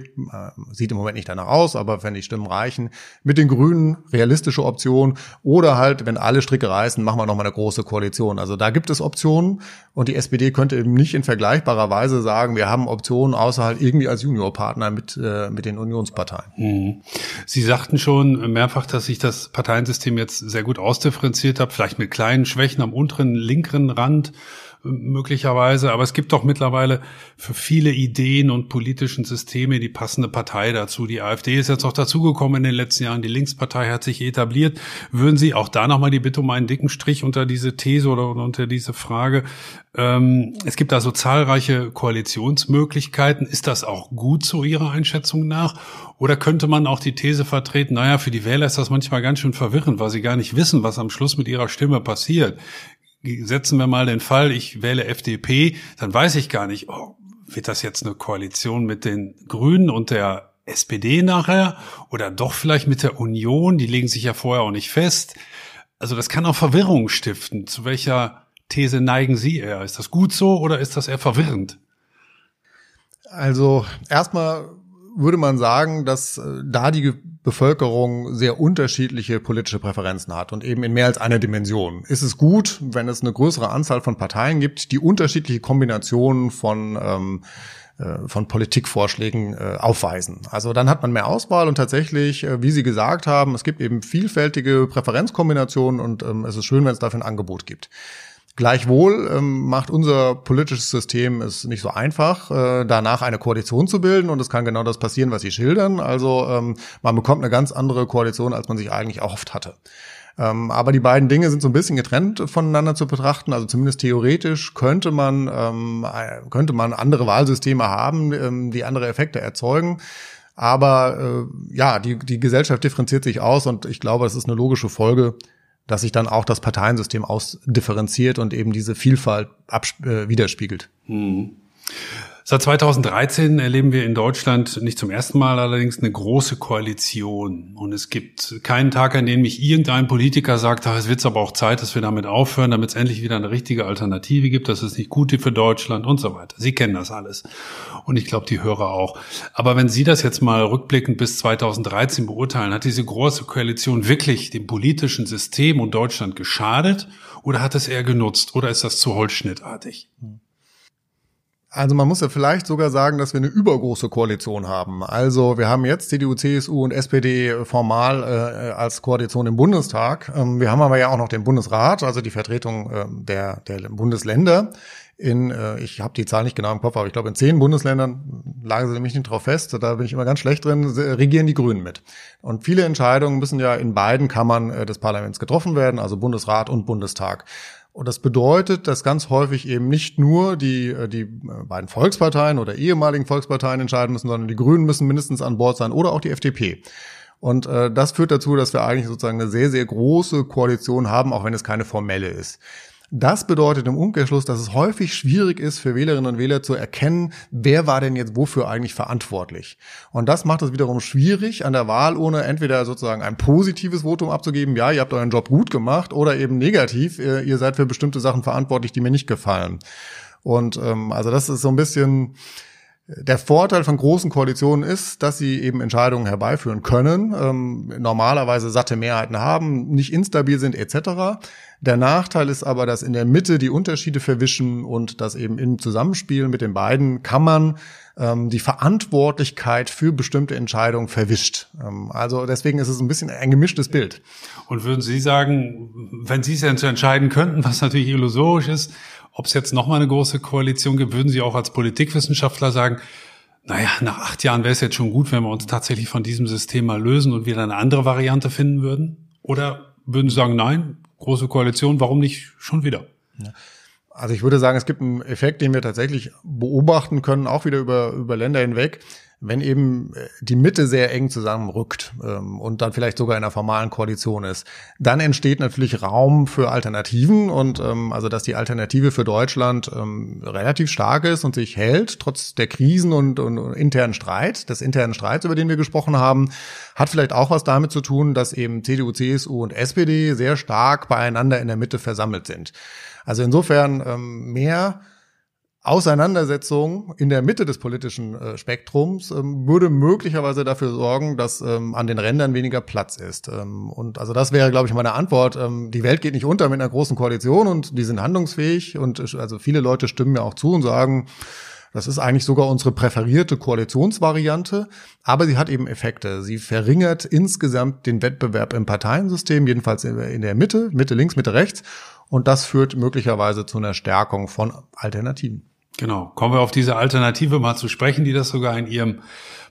sieht im Moment nicht danach aus, aber wenn die Stimmen reichen, mit den Grünen realistische Option oder halt, wenn alle Stricke reißen, machen wir nochmal eine große Koalition. Also da gibt es Optionen und die SPD könnte eben nicht in vergleichbarer Weise sagen, wir haben Optionen, außer halt irgendwie als Juniorpartner mit, äh, mit den Unionsparteien. Mhm. Sie sagten schon mehrfach, dass sich das Parteiensystem jetzt sehr gut ausdifferenziert hat, vielleicht mit kleinen Schwächen am unteren linkeren Rand möglicherweise, aber es gibt doch mittlerweile für viele Ideen und politischen Systeme die passende Partei dazu. Die AfD ist jetzt auch dazugekommen in den letzten Jahren, die Linkspartei hat sich etabliert. Würden Sie auch da nochmal die Bitte um einen dicken Strich unter diese These oder unter diese Frage? Ähm, es gibt da so zahlreiche Koalitionsmöglichkeiten. Ist das auch gut zu Ihrer Einschätzung nach? Oder könnte man auch die These vertreten, naja, für die Wähler ist das manchmal ganz schön verwirrend, weil sie gar nicht wissen, was am Schluss mit ihrer Stimme passiert setzen wir mal den Fall, ich wähle FDP, dann weiß ich gar nicht, oh, wird das jetzt eine Koalition mit den Grünen und der SPD nachher oder doch vielleicht mit der Union, die legen sich ja vorher auch nicht fest. Also das kann auch Verwirrung stiften. Zu welcher These neigen Sie eher? Ist das gut so oder ist das eher verwirrend? Also erstmal würde man sagen, dass äh, da die Bevölkerung sehr unterschiedliche politische Präferenzen hat und eben in mehr als einer Dimension. Ist es gut, wenn es eine größere Anzahl von Parteien gibt, die unterschiedliche Kombinationen von ähm, äh, von Politikvorschlägen äh, aufweisen. Also dann hat man mehr Auswahl und tatsächlich, äh, wie Sie gesagt haben, es gibt eben vielfältige Präferenzkombinationen und ähm, es ist schön, wenn es dafür ein Angebot gibt. Gleichwohl ähm, macht unser politisches System es nicht so einfach, äh, danach eine Koalition zu bilden und es kann genau das passieren, was Sie schildern. Also ähm, man bekommt eine ganz andere Koalition, als man sich eigentlich erhofft hatte. Ähm, aber die beiden Dinge sind so ein bisschen getrennt voneinander zu betrachten. Also zumindest theoretisch könnte man ähm, äh, könnte man andere Wahlsysteme haben, ähm, die andere Effekte erzeugen. Aber äh, ja, die, die Gesellschaft differenziert sich aus und ich glaube, es ist eine logische Folge, dass sich dann auch das Parteiensystem ausdifferenziert und eben diese Vielfalt äh, widerspiegelt. Hm. Seit 2013 erleben wir in Deutschland nicht zum ersten Mal allerdings eine große Koalition. Und es gibt keinen Tag, an dem mich irgendein Politiker sagt, es wird aber auch Zeit, dass wir damit aufhören, damit es endlich wieder eine richtige Alternative gibt. Das ist nicht gut für Deutschland und so weiter. Sie kennen das alles. Und ich glaube, die Hörer auch. Aber wenn Sie das jetzt mal rückblickend bis 2013 beurteilen, hat diese große Koalition wirklich dem politischen System und Deutschland geschadet oder hat es eher genutzt oder ist das zu holzschnittartig? Hm. Also man muss ja vielleicht sogar sagen, dass wir eine übergroße Koalition haben. Also wir haben jetzt CDU, CSU und SPD formal äh, als Koalition im Bundestag. Ähm, wir haben aber ja auch noch den Bundesrat, also die Vertretung äh, der, der Bundesländer. In, äh, ich habe die Zahl nicht genau im Kopf, aber ich glaube in zehn Bundesländern, lagen sie mich nicht drauf fest, da bin ich immer ganz schlecht drin, regieren die Grünen mit. Und viele Entscheidungen müssen ja in beiden Kammern äh, des Parlaments getroffen werden, also Bundesrat und Bundestag. Und das bedeutet, dass ganz häufig eben nicht nur die, äh, die äh, beiden Volksparteien oder ehemaligen Volksparteien entscheiden müssen, sondern die Grünen müssen mindestens an Bord sein oder auch die FDP. Und äh, das führt dazu, dass wir eigentlich sozusagen eine sehr, sehr große Koalition haben, auch wenn es keine formelle ist. Das bedeutet im Umkehrschluss, dass es häufig schwierig ist für Wählerinnen und Wähler zu erkennen, wer war denn jetzt wofür eigentlich verantwortlich. Und das macht es wiederum schwierig, an der Wahl ohne entweder sozusagen ein positives Votum abzugeben, ja, ihr habt euren Job gut gemacht, oder eben negativ, ihr seid für bestimmte Sachen verantwortlich, die mir nicht gefallen. Und ähm, also das ist so ein bisschen der Vorteil von großen Koalitionen ist, dass sie eben Entscheidungen herbeiführen können, ähm, normalerweise satte Mehrheiten haben, nicht instabil sind etc. Der Nachteil ist aber, dass in der Mitte die Unterschiede verwischen und dass eben im Zusammenspiel mit den beiden man ähm, die Verantwortlichkeit für bestimmte Entscheidungen verwischt. Ähm, also deswegen ist es ein bisschen ein gemischtes Bild. Und würden Sie sagen, wenn Sie es ja entscheiden könnten, was natürlich illusorisch ist, ob es jetzt nochmal eine große Koalition gibt, würden Sie auch als Politikwissenschaftler sagen, naja, nach acht Jahren wäre es jetzt schon gut, wenn wir uns tatsächlich von diesem System mal lösen und wieder eine andere Variante finden würden? Oder würden Sie sagen, nein, große Koalition, warum nicht schon wieder? Ja. Also ich würde sagen, es gibt einen Effekt, den wir tatsächlich beobachten können, auch wieder über, über Länder hinweg wenn eben äh, die Mitte sehr eng zusammenrückt ähm, und dann vielleicht sogar in einer formalen Koalition ist, dann entsteht natürlich Raum für Alternativen und ähm, also dass die Alternative für Deutschland ähm, relativ stark ist und sich hält, trotz der Krisen und, und, und internen Streit, des internen Streits, über den wir gesprochen haben, hat vielleicht auch was damit zu tun, dass eben CDU, CSU und SPD sehr stark beieinander in der Mitte versammelt sind. Also insofern ähm, mehr Auseinandersetzung in der Mitte des politischen äh, Spektrums ähm, würde möglicherweise dafür sorgen, dass ähm, an den Rändern weniger Platz ist. Ähm, und also das wäre, glaube ich, meine Antwort. Ähm, die Welt geht nicht unter mit einer großen Koalition und die sind handlungsfähig und also viele Leute stimmen mir auch zu und sagen, das ist eigentlich sogar unsere präferierte Koalitionsvariante, aber sie hat eben Effekte. Sie verringert insgesamt den Wettbewerb im Parteiensystem, jedenfalls in der Mitte, Mitte links, Mitte rechts. Und das führt möglicherweise zu einer Stärkung von Alternativen. Genau. Kommen wir auf diese Alternative mal zu sprechen, die das sogar in Ihrem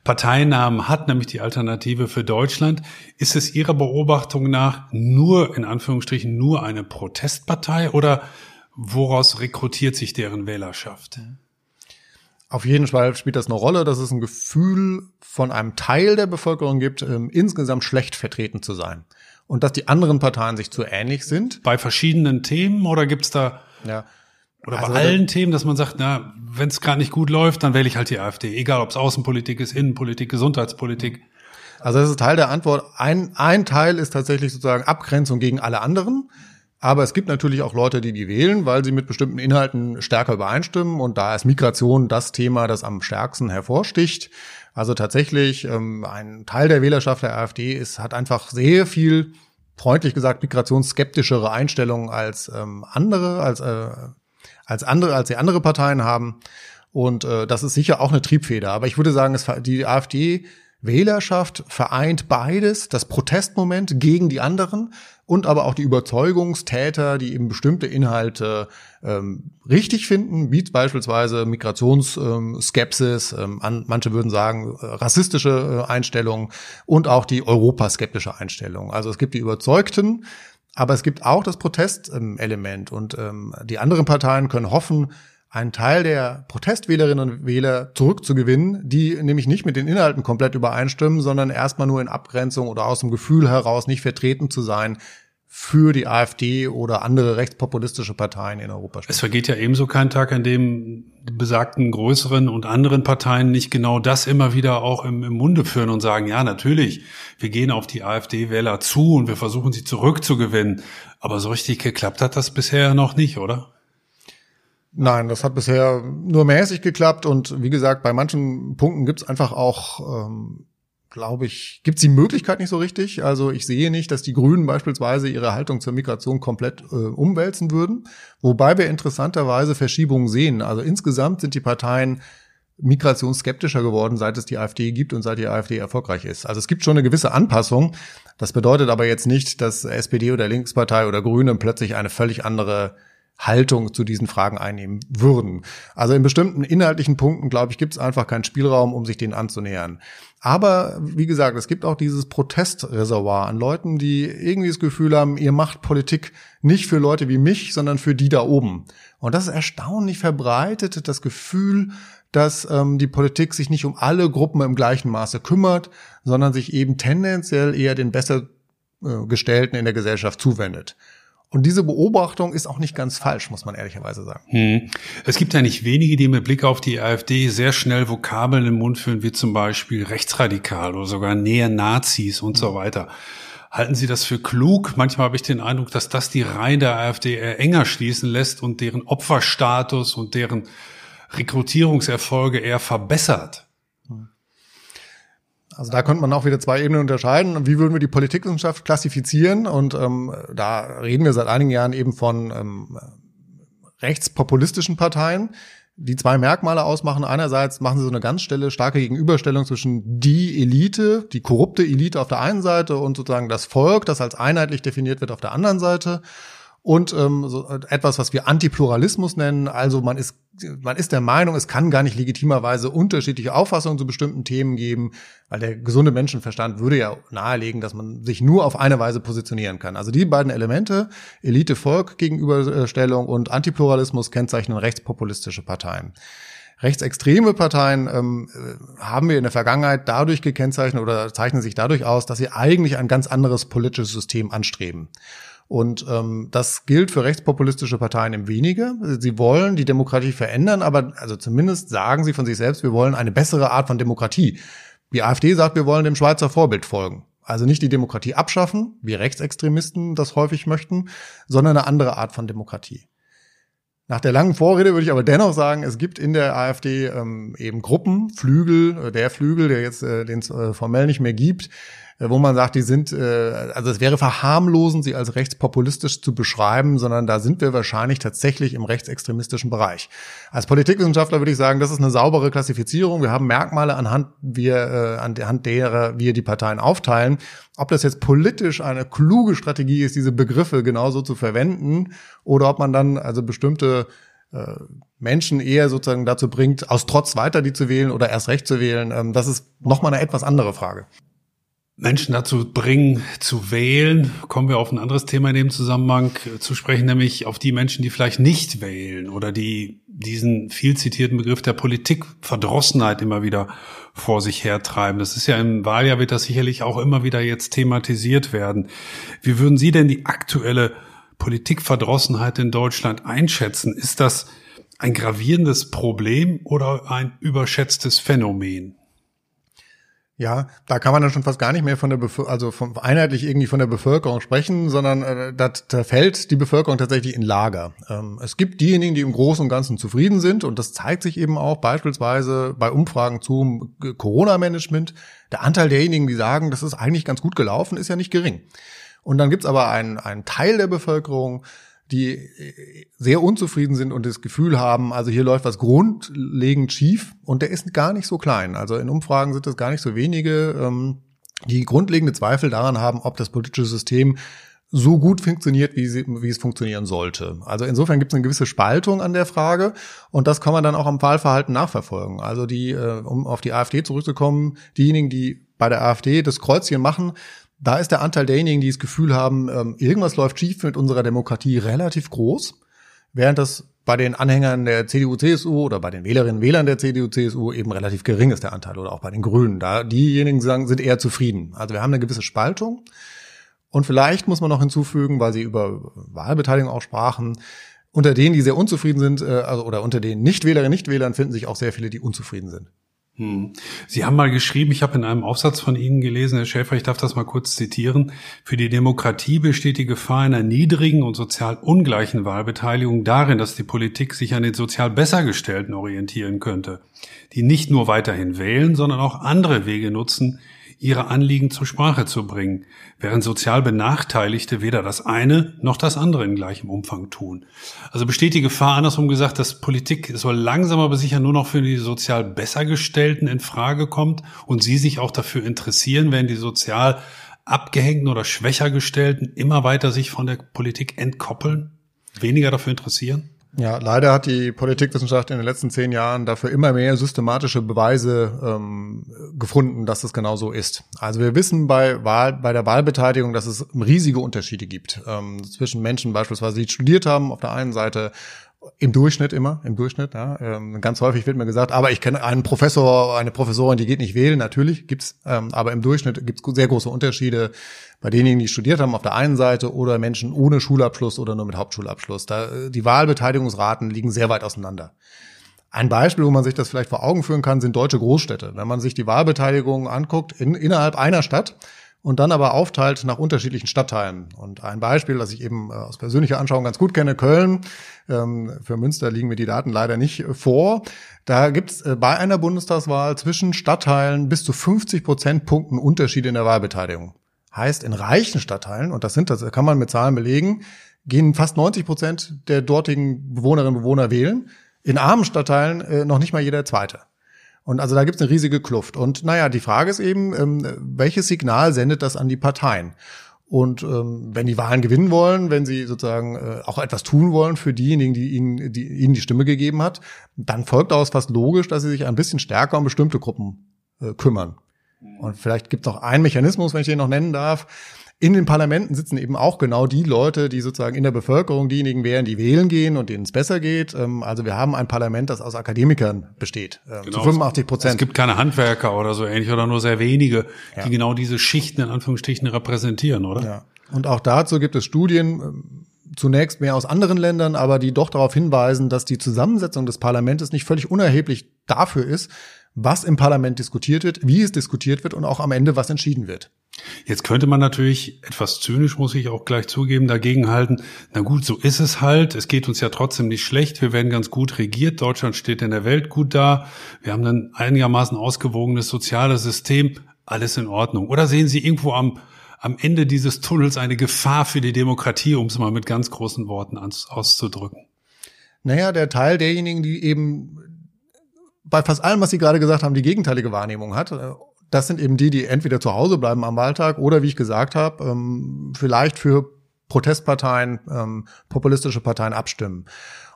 Parteinamen hat, nämlich die Alternative für Deutschland. Ist es Ihrer Beobachtung nach nur, in Anführungsstrichen, nur eine Protestpartei oder woraus rekrutiert sich deren Wählerschaft? Auf jeden Fall spielt das eine Rolle, dass es ein Gefühl von einem Teil der Bevölkerung gibt, ähm, insgesamt schlecht vertreten zu sein. Und dass die anderen Parteien sich zu ähnlich sind. Bei verschiedenen Themen oder gibt's da ja. Oder also, bei allen Themen, dass man sagt, na, wenn es gerade nicht gut läuft, dann wähle ich halt die AfD. Egal, ob es Außenpolitik ist, Innenpolitik, Gesundheitspolitik. Also das ist Teil der Antwort. Ein, ein Teil ist tatsächlich sozusagen Abgrenzung gegen alle anderen. Aber es gibt natürlich auch Leute, die die wählen, weil sie mit bestimmten Inhalten stärker übereinstimmen. Und da ist Migration das Thema, das am stärksten hervorsticht. Also tatsächlich, ähm, ein Teil der Wählerschaft der AfD ist, hat einfach sehr viel, freundlich gesagt, migrationsskeptischere Einstellungen als ähm, andere, als äh, als andere, als die andere Parteien haben. Und äh, das ist sicher auch eine Triebfeder. Aber ich würde sagen, es, die AfD Wählerschaft vereint beides, das Protestmoment gegen die anderen und aber auch die Überzeugungstäter, die eben bestimmte Inhalte ähm, richtig finden, wie beispielsweise Migrationsskepsis, ähm, an, manche würden sagen äh, rassistische äh, Einstellungen und auch die europaskeptische Einstellung. Also es gibt die Überzeugten, aber es gibt auch das Protestelement und ähm, die anderen Parteien können hoffen, einen Teil der Protestwählerinnen und Wähler zurückzugewinnen, die nämlich nicht mit den Inhalten komplett übereinstimmen, sondern erstmal nur in Abgrenzung oder aus dem Gefühl heraus nicht vertreten zu sein, für die AfD oder andere rechtspopulistische Parteien in Europa stehen. Es vergeht ja ebenso kein Tag, an dem die besagten größeren und anderen Parteien nicht genau das immer wieder auch im, im Munde führen und sagen, ja, natürlich, wir gehen auf die AfD-Wähler zu und wir versuchen sie zurückzugewinnen. Aber so richtig geklappt hat das bisher noch nicht, oder? Nein, das hat bisher nur mäßig geklappt und wie gesagt, bei manchen Punkten gibt es einfach auch ähm, glaube ich, gibt es die Möglichkeit nicht so richtig. Also ich sehe nicht, dass die Grünen beispielsweise ihre Haltung zur Migration komplett äh, umwälzen würden. Wobei wir interessanterweise Verschiebungen sehen. Also insgesamt sind die Parteien migrationsskeptischer geworden, seit es die AfD gibt und seit die AfD erfolgreich ist. Also es gibt schon eine gewisse Anpassung. Das bedeutet aber jetzt nicht, dass SPD oder Linkspartei oder Grüne plötzlich eine völlig andere Haltung zu diesen Fragen einnehmen würden. Also in bestimmten inhaltlichen Punkten, glaube ich, gibt es einfach keinen Spielraum, um sich denen anzunähern. Aber wie gesagt, es gibt auch dieses Protestreservoir an Leuten, die irgendwie das Gefühl haben, ihr macht Politik nicht für Leute wie mich, sondern für die da oben. Und das ist erstaunlich verbreitet, das Gefühl, dass ähm, die Politik sich nicht um alle Gruppen im gleichen Maße kümmert, sondern sich eben tendenziell eher den besser äh, gestellten in der Gesellschaft zuwendet. Und diese Beobachtung ist auch nicht ganz falsch, muss man ehrlicherweise sagen. Hm. Es gibt ja nicht wenige, die mit Blick auf die AfD sehr schnell Vokabeln im Mund führen, wie zum Beispiel rechtsradikal oder sogar näher Nazis und so weiter. Halten Sie das für klug? Manchmal habe ich den Eindruck, dass das die Reihen der AfD eher enger schließen lässt und deren Opferstatus und deren Rekrutierungserfolge eher verbessert. Also da könnte man auch wieder zwei Ebenen unterscheiden. Wie würden wir die Politikwissenschaft klassifizieren? Und ähm, da reden wir seit einigen Jahren eben von ähm, rechtspopulistischen Parteien, die zwei Merkmale ausmachen. Einerseits machen sie so eine ganz stelle, starke Gegenüberstellung zwischen die Elite, die korrupte Elite auf der einen Seite und sozusagen das Volk, das als einheitlich definiert wird auf der anderen Seite und ähm, so etwas, was wir Antipluralismus nennen. Also man ist, man ist der Meinung, es kann gar nicht legitimerweise unterschiedliche Auffassungen zu bestimmten Themen geben, weil der gesunde Menschenverstand würde ja nahelegen, dass man sich nur auf eine Weise positionieren kann. Also die beiden Elemente, Elite-Volk-Gegenüberstellung und Antipluralismus, kennzeichnen rechtspopulistische Parteien. Rechtsextreme Parteien ähm, haben wir in der Vergangenheit dadurch gekennzeichnet oder zeichnen sich dadurch aus, dass sie eigentlich ein ganz anderes politisches System anstreben. Und ähm, das gilt für rechtspopulistische Parteien im Wenige. Sie wollen die Demokratie verändern, aber also zumindest sagen sie von sich selbst, wir wollen eine bessere Art von Demokratie. Die AfD sagt, wir wollen dem Schweizer Vorbild folgen. Also nicht die Demokratie abschaffen, wie Rechtsextremisten das häufig möchten, sondern eine andere Art von Demokratie. Nach der langen Vorrede würde ich aber dennoch sagen, es gibt in der AfD ähm, eben Gruppen, Flügel, äh, der Flügel, der jetzt äh, den es äh, formell nicht mehr gibt, wo man sagt, die sind, äh, also es wäre verharmlosend, sie als rechtspopulistisch zu beschreiben, sondern da sind wir wahrscheinlich tatsächlich im rechtsextremistischen Bereich. Als Politikwissenschaftler würde ich sagen, das ist eine saubere Klassifizierung. Wir haben Merkmale anhand wir äh, anhand derer wir die Parteien aufteilen. Ob das jetzt politisch eine kluge Strategie ist, diese Begriffe genauso zu verwenden, oder ob man dann also bestimmte Menschen eher sozusagen dazu bringt, aus Trotz weiter die zu wählen oder erst recht zu wählen, ähm, das ist nochmal eine etwas andere Frage. Menschen dazu bringen, zu wählen, kommen wir auf ein anderes Thema in dem Zusammenhang zu sprechen, nämlich auf die Menschen, die vielleicht nicht wählen oder die diesen viel zitierten Begriff der Politikverdrossenheit immer wieder vor sich hertreiben. Das ist ja im Wahljahr wird das sicherlich auch immer wieder jetzt thematisiert werden. Wie würden Sie denn die aktuelle Politikverdrossenheit in Deutschland einschätzen? Ist das ein gravierendes Problem oder ein überschätztes Phänomen? Ja, da kann man dann schon fast gar nicht mehr von der Bevölkerung, also von, einheitlich irgendwie von der Bevölkerung sprechen, sondern äh, da, da fällt die Bevölkerung tatsächlich in Lager. Ähm, es gibt diejenigen, die im Großen und Ganzen zufrieden sind und das zeigt sich eben auch beispielsweise bei Umfragen zum Corona-Management. Der Anteil derjenigen, die sagen, das ist eigentlich ganz gut gelaufen, ist ja nicht gering. Und dann gibt's aber einen, einen Teil der Bevölkerung, die äh, sehr unzufrieden sind und das Gefühl haben, also hier läuft was grundlegend schief und der ist gar nicht so klein. Also in Umfragen sind es gar nicht so wenige, ähm, die grundlegende Zweifel daran haben, ob das politische System so gut funktioniert, wie, sie, wie es funktionieren sollte. Also insofern gibt es eine gewisse Spaltung an der Frage und das kann man dann auch am Wahlverhalten nachverfolgen. Also die, äh, um auf die AfD zurückzukommen, diejenigen, die bei der AfD das Kreuzchen machen, da ist der Anteil derjenigen, die das Gefühl haben, ähm, irgendwas läuft schief mit unserer Demokratie, relativ groß, während das bei den Anhängern der CDU, CSU oder bei den Wählerinnen und Wählern der CDU, CSU eben relativ gering ist der Anteil oder auch bei den Grünen. Da diejenigen sagen, sind eher zufrieden. Also wir haben eine gewisse Spaltung. Und vielleicht muss man noch hinzufügen, weil Sie über Wahlbeteiligung auch sprachen, unter denen, die sehr unzufrieden sind, äh, also, oder unter den Nichtwählerinnen, Nichtwählern finden sich auch sehr viele, die unzufrieden sind. Hm. Sie haben mal geschrieben, ich habe in einem Aufsatz von Ihnen gelesen, Herr Schäfer, ich darf das mal kurz zitieren, für die Demokratie besteht die Gefahr einer niedrigen und sozial ungleichen Wahlbeteiligung darin, dass die Politik sich an den sozial Bessergestellten orientieren könnte, die nicht nur weiterhin wählen, sondern auch andere Wege nutzen, ihre Anliegen zur Sprache zu bringen, während sozial Benachteiligte weder das eine noch das andere in gleichem Umfang tun. Also besteht die Gefahr, andersrum gesagt, dass Politik soll langsam aber sicher nur noch für die sozial Bessergestellten in Frage kommt und sie sich auch dafür interessieren, wenn die sozial abgehängten oder schwächer gestellten immer weiter sich von der Politik entkoppeln, weniger dafür interessieren? Ja, leider hat die Politikwissenschaft in den letzten zehn Jahren dafür immer mehr systematische Beweise ähm, gefunden, dass es genau so ist. Also wir wissen bei Wahl, bei der Wahlbeteiligung, dass es riesige Unterschiede gibt ähm, zwischen Menschen beispielsweise, die studiert haben auf der einen Seite Im Durchschnitt immer, im Durchschnitt. Ja. Ähm, ganz häufig wird mir gesagt, aber ich kenne einen Professor, eine Professorin, die geht nicht wählen. Natürlich gibt's, ähm, aber im Durchschnitt gibt's sehr große Unterschiede bei denjenigen, die studiert haben auf der einen Seite oder Menschen ohne Schulabschluss oder nur mit Hauptschulabschluss. Da, äh, die Wahlbeteiligungsraten liegen sehr weit auseinander. Ein Beispiel, wo man sich das vielleicht vor Augen führen kann, sind deutsche Großstädte. Wenn man sich die Wahlbeteiligung anguckt in, innerhalb einer Stadt, und dann aber aufteilt nach unterschiedlichen Stadtteilen. Und ein Beispiel, das ich eben äh, aus persönlicher Anschauung ganz gut kenne, Köln. Ähm, für Münster liegen mir die Daten leider nicht vor. Da gibt es äh, bei einer Bundestagswahl zwischen Stadtteilen bis zu 50 Prozentpunkten Unterschiede in der Wahlbeteiligung. Heißt, in reichen Stadtteilen, und das sind das, kann man mit Zahlen belegen, gehen fast 90 Prozent der dortigen Bewohnerinnen und Bewohner wählen. In armen Stadtteilen äh, noch nicht mal jeder Zweite. Und also da gibt es eine riesige Kluft. Und naja, die Frage ist eben, ähm, welches Signal sendet das an die Parteien? Und ähm, wenn die Wahlen gewinnen wollen, wenn sie sozusagen äh, auch etwas tun wollen für diejenigen, die ihnen, die ihnen die Stimme gegeben hat, dann folgt daraus fast logisch, dass sie sich ein bisschen stärker um bestimmte Gruppen äh, kümmern. Und vielleicht gibt es auch einen Mechanismus, wenn ich den noch nennen darf, in den Parlamenten sitzen eben auch genau die Leute, die sozusagen in der Bevölkerung diejenigen wären, die wählen gehen und denen es besser geht. Ähm, also wir haben ein Parlament, das aus Akademikern besteht, äh, genau. zu 85 Prozent. Es gibt keine Handwerker oder so ähnlich oder nur sehr wenige, ja. die genau diese Schichten in Anführungsstrichen repräsentieren, oder? Ja. Und auch dazu gibt es Studien, ähm, zunächst mehr aus anderen Ländern, aber die doch darauf hinweisen, dass die Zusammensetzung des Parlaments nicht völlig unerheblich dafür ist, was im Parlament diskutiert wird, wie es diskutiert wird und auch am Ende, was entschieden wird. Jetzt könnte man natürlich etwas zynisch, muss ich auch gleich zugeben, dagegen halten. Na gut, so ist es halt. Es geht uns ja trotzdem nicht schlecht. Wir werden ganz gut regiert. Deutschland steht in der Welt gut da. Wir haben ein einigermaßen ausgewogenes soziales System. Alles in Ordnung. Oder sehen Sie irgendwo am, am Ende dieses Tunnels eine Gefahr für die Demokratie, um es mal mit ganz großen Worten auszudrücken? Naja, der Teil derjenigen, die eben bei fast allem, was Sie gerade gesagt haben, die gegenteilige Wahrnehmung hat. Äh, das sind eben die, die entweder zu Hause bleiben am Wahltag oder, wie ich gesagt habe, ähm, vielleicht für Protestparteien, ähm, populistische Parteien abstimmen.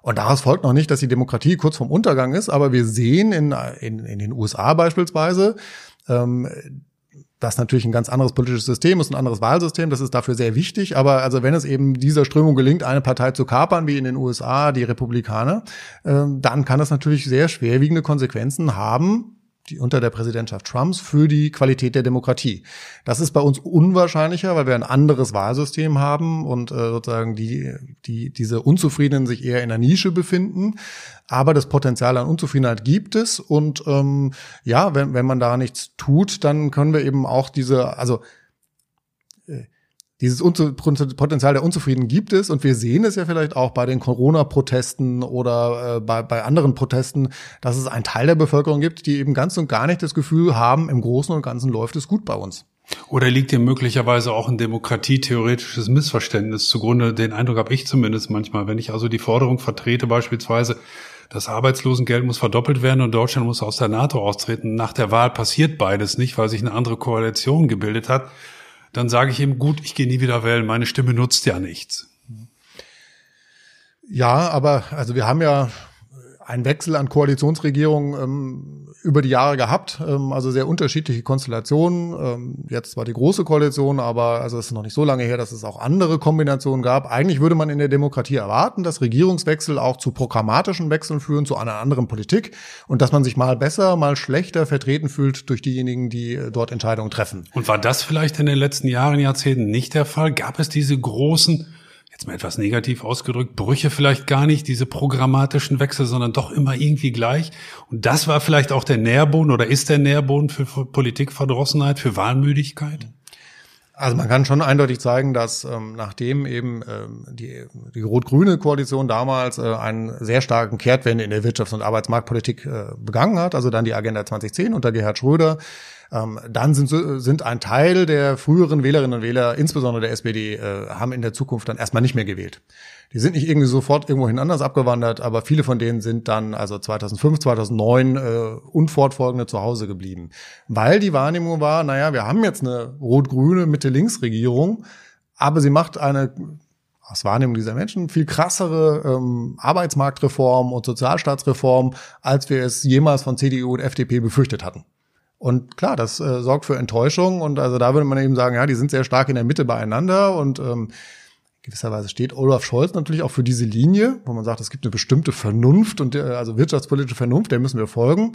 Und daraus folgt noch nicht, dass die Demokratie kurz vorm Untergang ist, aber wir sehen in, in, in den USA beispielsweise, ähm, das natürlich ein ganz anderes politisches System ist, ein anderes Wahlsystem, das ist dafür sehr wichtig. Aber also wenn es eben dieser Strömung gelingt, eine Partei zu kapern, wie in den USA, die Republikaner, äh, dann kann das natürlich sehr schwerwiegende Konsequenzen haben die, unter der Präsidentschaft Trumps für die Qualität der Demokratie. Das ist bei uns unwahrscheinlicher, weil wir ein anderes Wahlsystem haben und äh, sozusagen die, die, diese Unzufriedenen sich eher in der Nische befinden. Aber das Potenzial an Unzufriedenheit gibt es. Und ähm, ja, wenn, wenn man da nichts tut, dann können wir eben auch diese, also äh, dieses Potenzial der Unzufrieden gibt es und wir sehen es ja vielleicht auch bei den Corona-Protesten oder äh, bei, bei anderen Protesten, dass es einen Teil der Bevölkerung gibt, die eben ganz und gar nicht das Gefühl haben, im Großen und Ganzen läuft es gut bei uns. Oder liegt hier möglicherweise auch ein demokratietheoretisches Missverständnis zugrunde? Den Eindruck habe ich zumindest manchmal, wenn ich also die Forderung vertrete, beispielsweise, das Arbeitslosengeld muss verdoppelt werden und Deutschland muss aus der NATO austreten. Nach der Wahl passiert beides nicht, weil sich eine andere Koalition gebildet hat dann sage ich ihm, gut, ich gehe nie wieder wählen, meine Stimme nutzt ja nichts. Ja, aber also wir haben ja einen Wechsel an Koalitionsregierungen ähm, über die Jahre gehabt, ähm, also sehr unterschiedliche Konstellationen. Ähm, jetzt war die große Koalition, aber also es ist noch nicht so lange her, dass es auch andere Kombinationen gab. Eigentlich würde man in der Demokratie erwarten, dass Regierungswechsel auch zu programmatischen Wechseln führen, zu einer anderen Politik und dass man sich mal besser, mal schlechter vertreten fühlt durch diejenigen, die äh, dort Entscheidungen treffen. Und war das vielleicht in den letzten Jahren, Jahrzehnten nicht der Fall? Gab es diese großen jetzt mal etwas negativ ausgedrückt, Brüche vielleicht gar nicht, diese programmatischen Wechsel, sondern doch immer irgendwie gleich. Und das war vielleicht auch der Nährboden oder ist der Nährboden für Politikverdrossenheit, für Wahlmüdigkeit? Also man kann schon eindeutig zeigen, dass ähm, nachdem eben ähm, die, die rot-grüne Koalition damals äh, einen sehr starken Kehrtwende in der Wirtschafts- und Arbeitsmarktpolitik äh, begangen hat, also dann die Agenda 2010 unter Gerhard Schröder, ähm, dann sind, sind ein Teil der früheren Wählerinnen und Wähler, insbesondere der SPD, äh, haben in der Zukunft dann erstmal nicht mehr gewählt. Die sind nicht irgendwie sofort irgendwohin anders abgewandert, aber viele von denen sind dann also 2005, 2009 äh, unfortfolgende zu Hause geblieben. Weil die Wahrnehmung war, naja, wir haben jetzt eine rot-grüne Mitte-Links-Regierung, aber sie macht eine aus Wahrnehmung dieser Menschen viel krassere ähm, Arbeitsmarktreform und Sozialstaatsreform, als wir es jemals von CDU und FDP befürchtet hatten. Und klar, das äh, sorgt für Enttäuschung und also da würde man eben sagen, ja, die sind sehr stark in der Mitte beieinander und ähm, gewisserweise steht Olaf Scholz natürlich auch für diese Linie, wo man sagt, es gibt eine bestimmte Vernunft und also wirtschaftspolitische Vernunft, der müssen wir folgen.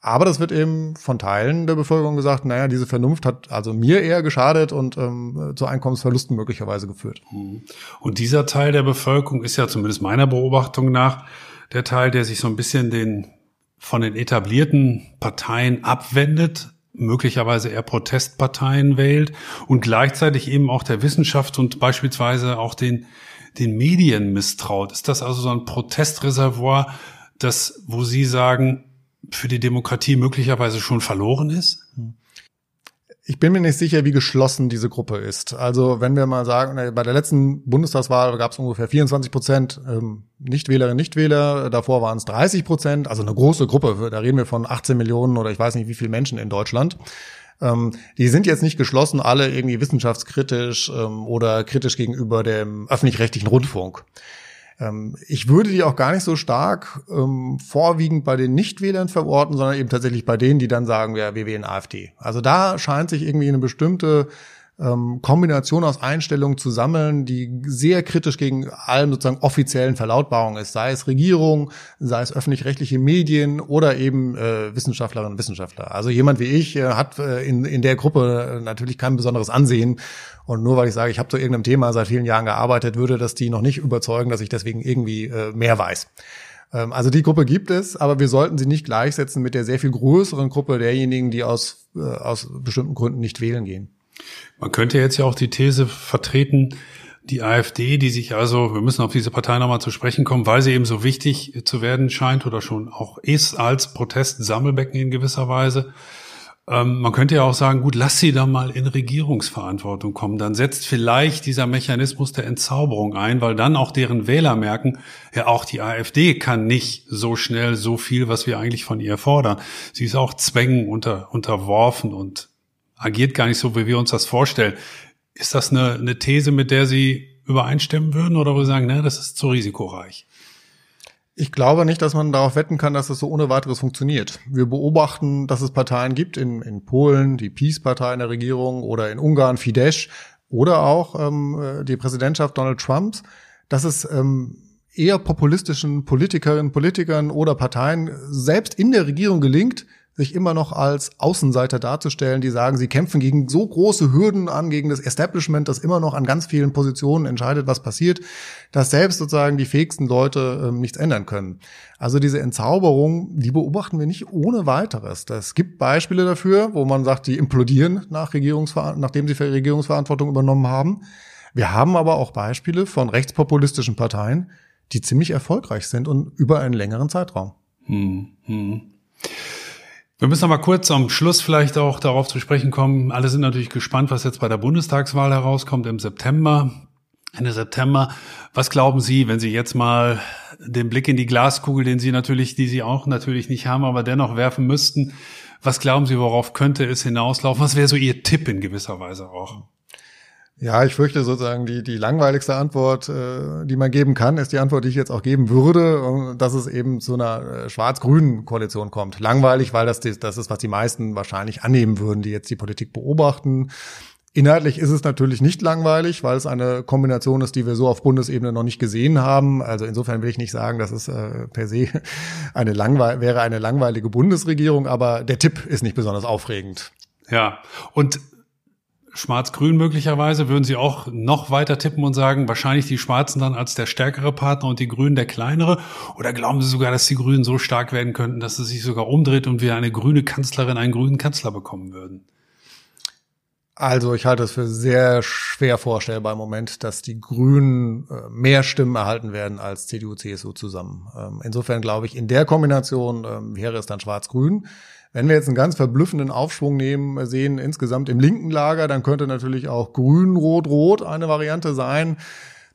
Aber das wird eben von Teilen der Bevölkerung gesagt, naja, diese Vernunft hat also mir eher geschadet und ähm, zu Einkommensverlusten möglicherweise geführt. Mhm. Und dieser Teil der Bevölkerung ist ja zumindest meiner Beobachtung nach der Teil, der sich so ein bisschen den von den etablierten Parteien abwendet, möglicherweise eher Protestparteien wählt und gleichzeitig eben auch der Wissenschaft und beispielsweise auch den, den Medien misstraut. Ist das also so ein Protestreservoir, das, wo Sie sagen, für die Demokratie möglicherweise schon verloren ist? Ich bin mir nicht sicher, wie geschlossen diese Gruppe ist. Also wenn wir mal sagen, bei der letzten Bundestagswahl gab es ungefähr 24 Prozent ähm, Nichtwählerinnen, Nichtwähler. Davor waren es 30 Prozent, also eine große Gruppe. Da reden wir von 18 Millionen oder ich weiß nicht wie viele Menschen in Deutschland. Ähm, die sind jetzt nicht geschlossen, alle irgendwie wissenschaftskritisch ähm, oder kritisch gegenüber dem öffentlich-rechtlichen Rundfunk. Ähm, ich würde die auch gar nicht so stark ähm, vorwiegend bei den Nichtwählern verorten, sondern eben tatsächlich bei denen, die dann sagen, ja, wir wählen AfD. Also da scheint sich irgendwie eine bestimmte ähm, Kombination aus Einstellungen zu sammeln, die sehr kritisch gegen allen sozusagen offiziellen Verlautbarungen ist, sei es Regierung, sei es öffentlich-rechtliche Medien oder eben äh, Wissenschaftlerinnen und Wissenschaftler. Also jemand wie ich äh, hat äh, in, in der Gruppe natürlich kein besonderes Ansehen und nur weil ich sage, ich habe zu irgendeinem Thema seit vielen Jahren gearbeitet, würde das die noch nicht überzeugen, dass ich deswegen irgendwie äh, mehr weiß. Ähm, also die Gruppe gibt es, aber wir sollten sie nicht gleichsetzen mit der sehr viel größeren Gruppe derjenigen, die aus, äh, aus bestimmten Gründen nicht wählen gehen. Man könnte jetzt ja auch die These vertreten, die AfD, die sich also, wir müssen auf diese Partei nochmal zu sprechen kommen, weil sie eben so wichtig zu werden scheint oder schon auch ist als Protestsammelbecken in gewisser Weise. Ähm, man könnte ja auch sagen, gut, lass sie da mal in Regierungsverantwortung kommen. Dann setzt vielleicht dieser Mechanismus der Entzauberung ein, weil dann auch deren Wähler merken, ja, auch die AfD kann nicht so schnell so viel, was wir eigentlich von ihr fordern. Sie ist auch Zwängen unter, unterworfen und agiert gar nicht so, wie wir uns das vorstellen. Ist das eine, eine These, mit der Sie übereinstimmen würden oder wo Sie sagen, ne, das ist zu risikoreich? Ich glaube nicht, dass man darauf wetten kann, dass es so ohne weiteres funktioniert. Wir beobachten, dass es Parteien gibt in, in Polen, die Peace-Partei in der Regierung oder in Ungarn Fidesz oder auch ähm, die Präsidentschaft Donald Trumps, dass es ähm, eher populistischen Politikerinnen, Politikern oder Parteien selbst in der Regierung gelingt, sich immer noch als Außenseiter darzustellen, die sagen, sie kämpfen gegen so große Hürden an, gegen das Establishment, das immer noch an ganz vielen Positionen entscheidet, was passiert, dass selbst sozusagen die fähigsten Leute ähm, nichts ändern können. Also diese Entzauberung, die beobachten wir nicht ohne weiteres. Es gibt Beispiele dafür, wo man sagt, die implodieren nach Regierungsver nachdem sie Regierungsverantwortung übernommen haben. Wir haben aber auch Beispiele von rechtspopulistischen Parteien, die ziemlich erfolgreich sind und über einen längeren Zeitraum. Hm, hm. Wir müssen mal kurz am Schluss vielleicht auch darauf zu sprechen kommen. Alle sind natürlich gespannt, was jetzt bei der Bundestagswahl herauskommt im September. Ende September. Was glauben Sie, wenn Sie jetzt mal den Blick in die Glaskugel, den Sie natürlich, die Sie auch natürlich nicht haben, aber dennoch werfen müssten, was glauben Sie, worauf könnte es hinauslaufen? Was wäre so Ihr Tipp in gewisser Weise auch? Ja, ich fürchte sozusagen die, die langweiligste Antwort, äh, die man geben kann, ist die Antwort, die ich jetzt auch geben würde, dass es eben zu einer äh, schwarz-grünen Koalition kommt. Langweilig, weil das, das ist, was die meisten wahrscheinlich annehmen würden, die jetzt die Politik beobachten. Inhaltlich ist es natürlich nicht langweilig, weil es eine Kombination ist, die wir so auf Bundesebene noch nicht gesehen haben. Also insofern will ich nicht sagen, dass es äh, per se (laughs) eine langweil wäre eine langweilige Bundesregierung, aber der Tipp ist nicht besonders aufregend. Ja, und Schwarz-Grün möglicherweise, würden Sie auch noch weiter tippen und sagen, wahrscheinlich die Schwarzen dann als der stärkere Partner und die Grünen der kleinere? Oder glauben Sie sogar, dass die Grünen so stark werden könnten, dass es sich sogar umdreht und wir eine grüne Kanzlerin, einen grünen Kanzler bekommen würden? Also ich halte es für sehr schwer vorstellbar im Moment, dass die Grünen äh, mehr Stimmen erhalten werden als CDU, CSU zusammen. Ähm, insofern glaube ich, in der Kombination ähm, wäre es dann Schwarz-Grün. Wenn wir jetzt einen ganz verblüffenden Aufschwung nehmen, sehen insgesamt im linken Lager, dann könnte natürlich auch Grün, Rot, Rot eine Variante sein.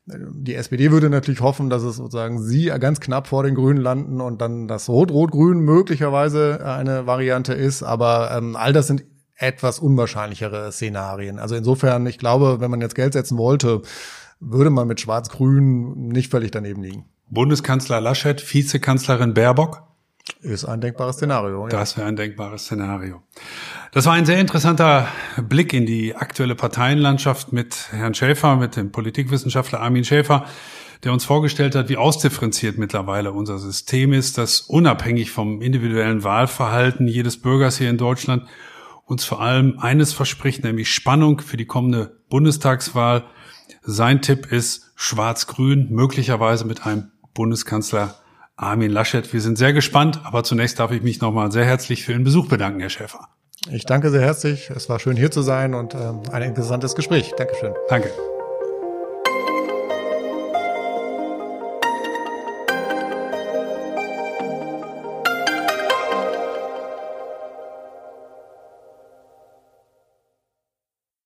Die SPD würde natürlich hoffen, dass es sozusagen sie ganz knapp vor den Grünen landen und dann das Rot-Rot-Grün möglicherweise eine Variante ist. Aber ähm, all das sind etwas unwahrscheinlichere Szenarien. Also insofern, ich glaube, wenn man jetzt Geld setzen wollte, würde man mit Schwarz-Grün nicht völlig daneben liegen. Bundeskanzler Laschet, Vizekanzlerin Baerbock? Ist ein denkbares Szenario. Ja. Das wäre ein denkbares Szenario. Das war ein sehr interessanter Blick in die aktuelle Parteienlandschaft mit Herrn Schäfer, mit dem Politikwissenschaftler Armin Schäfer, der uns vorgestellt hat, wie ausdifferenziert mittlerweile unser System ist, das unabhängig vom individuellen Wahlverhalten jedes Bürgers hier in Deutschland uns vor allem eines verspricht, nämlich Spannung für die kommende Bundestagswahl. Sein Tipp ist Schwarz-Grün, möglicherweise mit einem Bundeskanzler Armin Laschet. Wir sind sehr gespannt, aber zunächst darf ich mich nochmal sehr herzlich für Ihren Besuch bedanken, Herr Schäfer. Ich danke sehr herzlich. Es war schön hier zu sein und ähm, ein interessantes Gespräch. Dankeschön. Danke.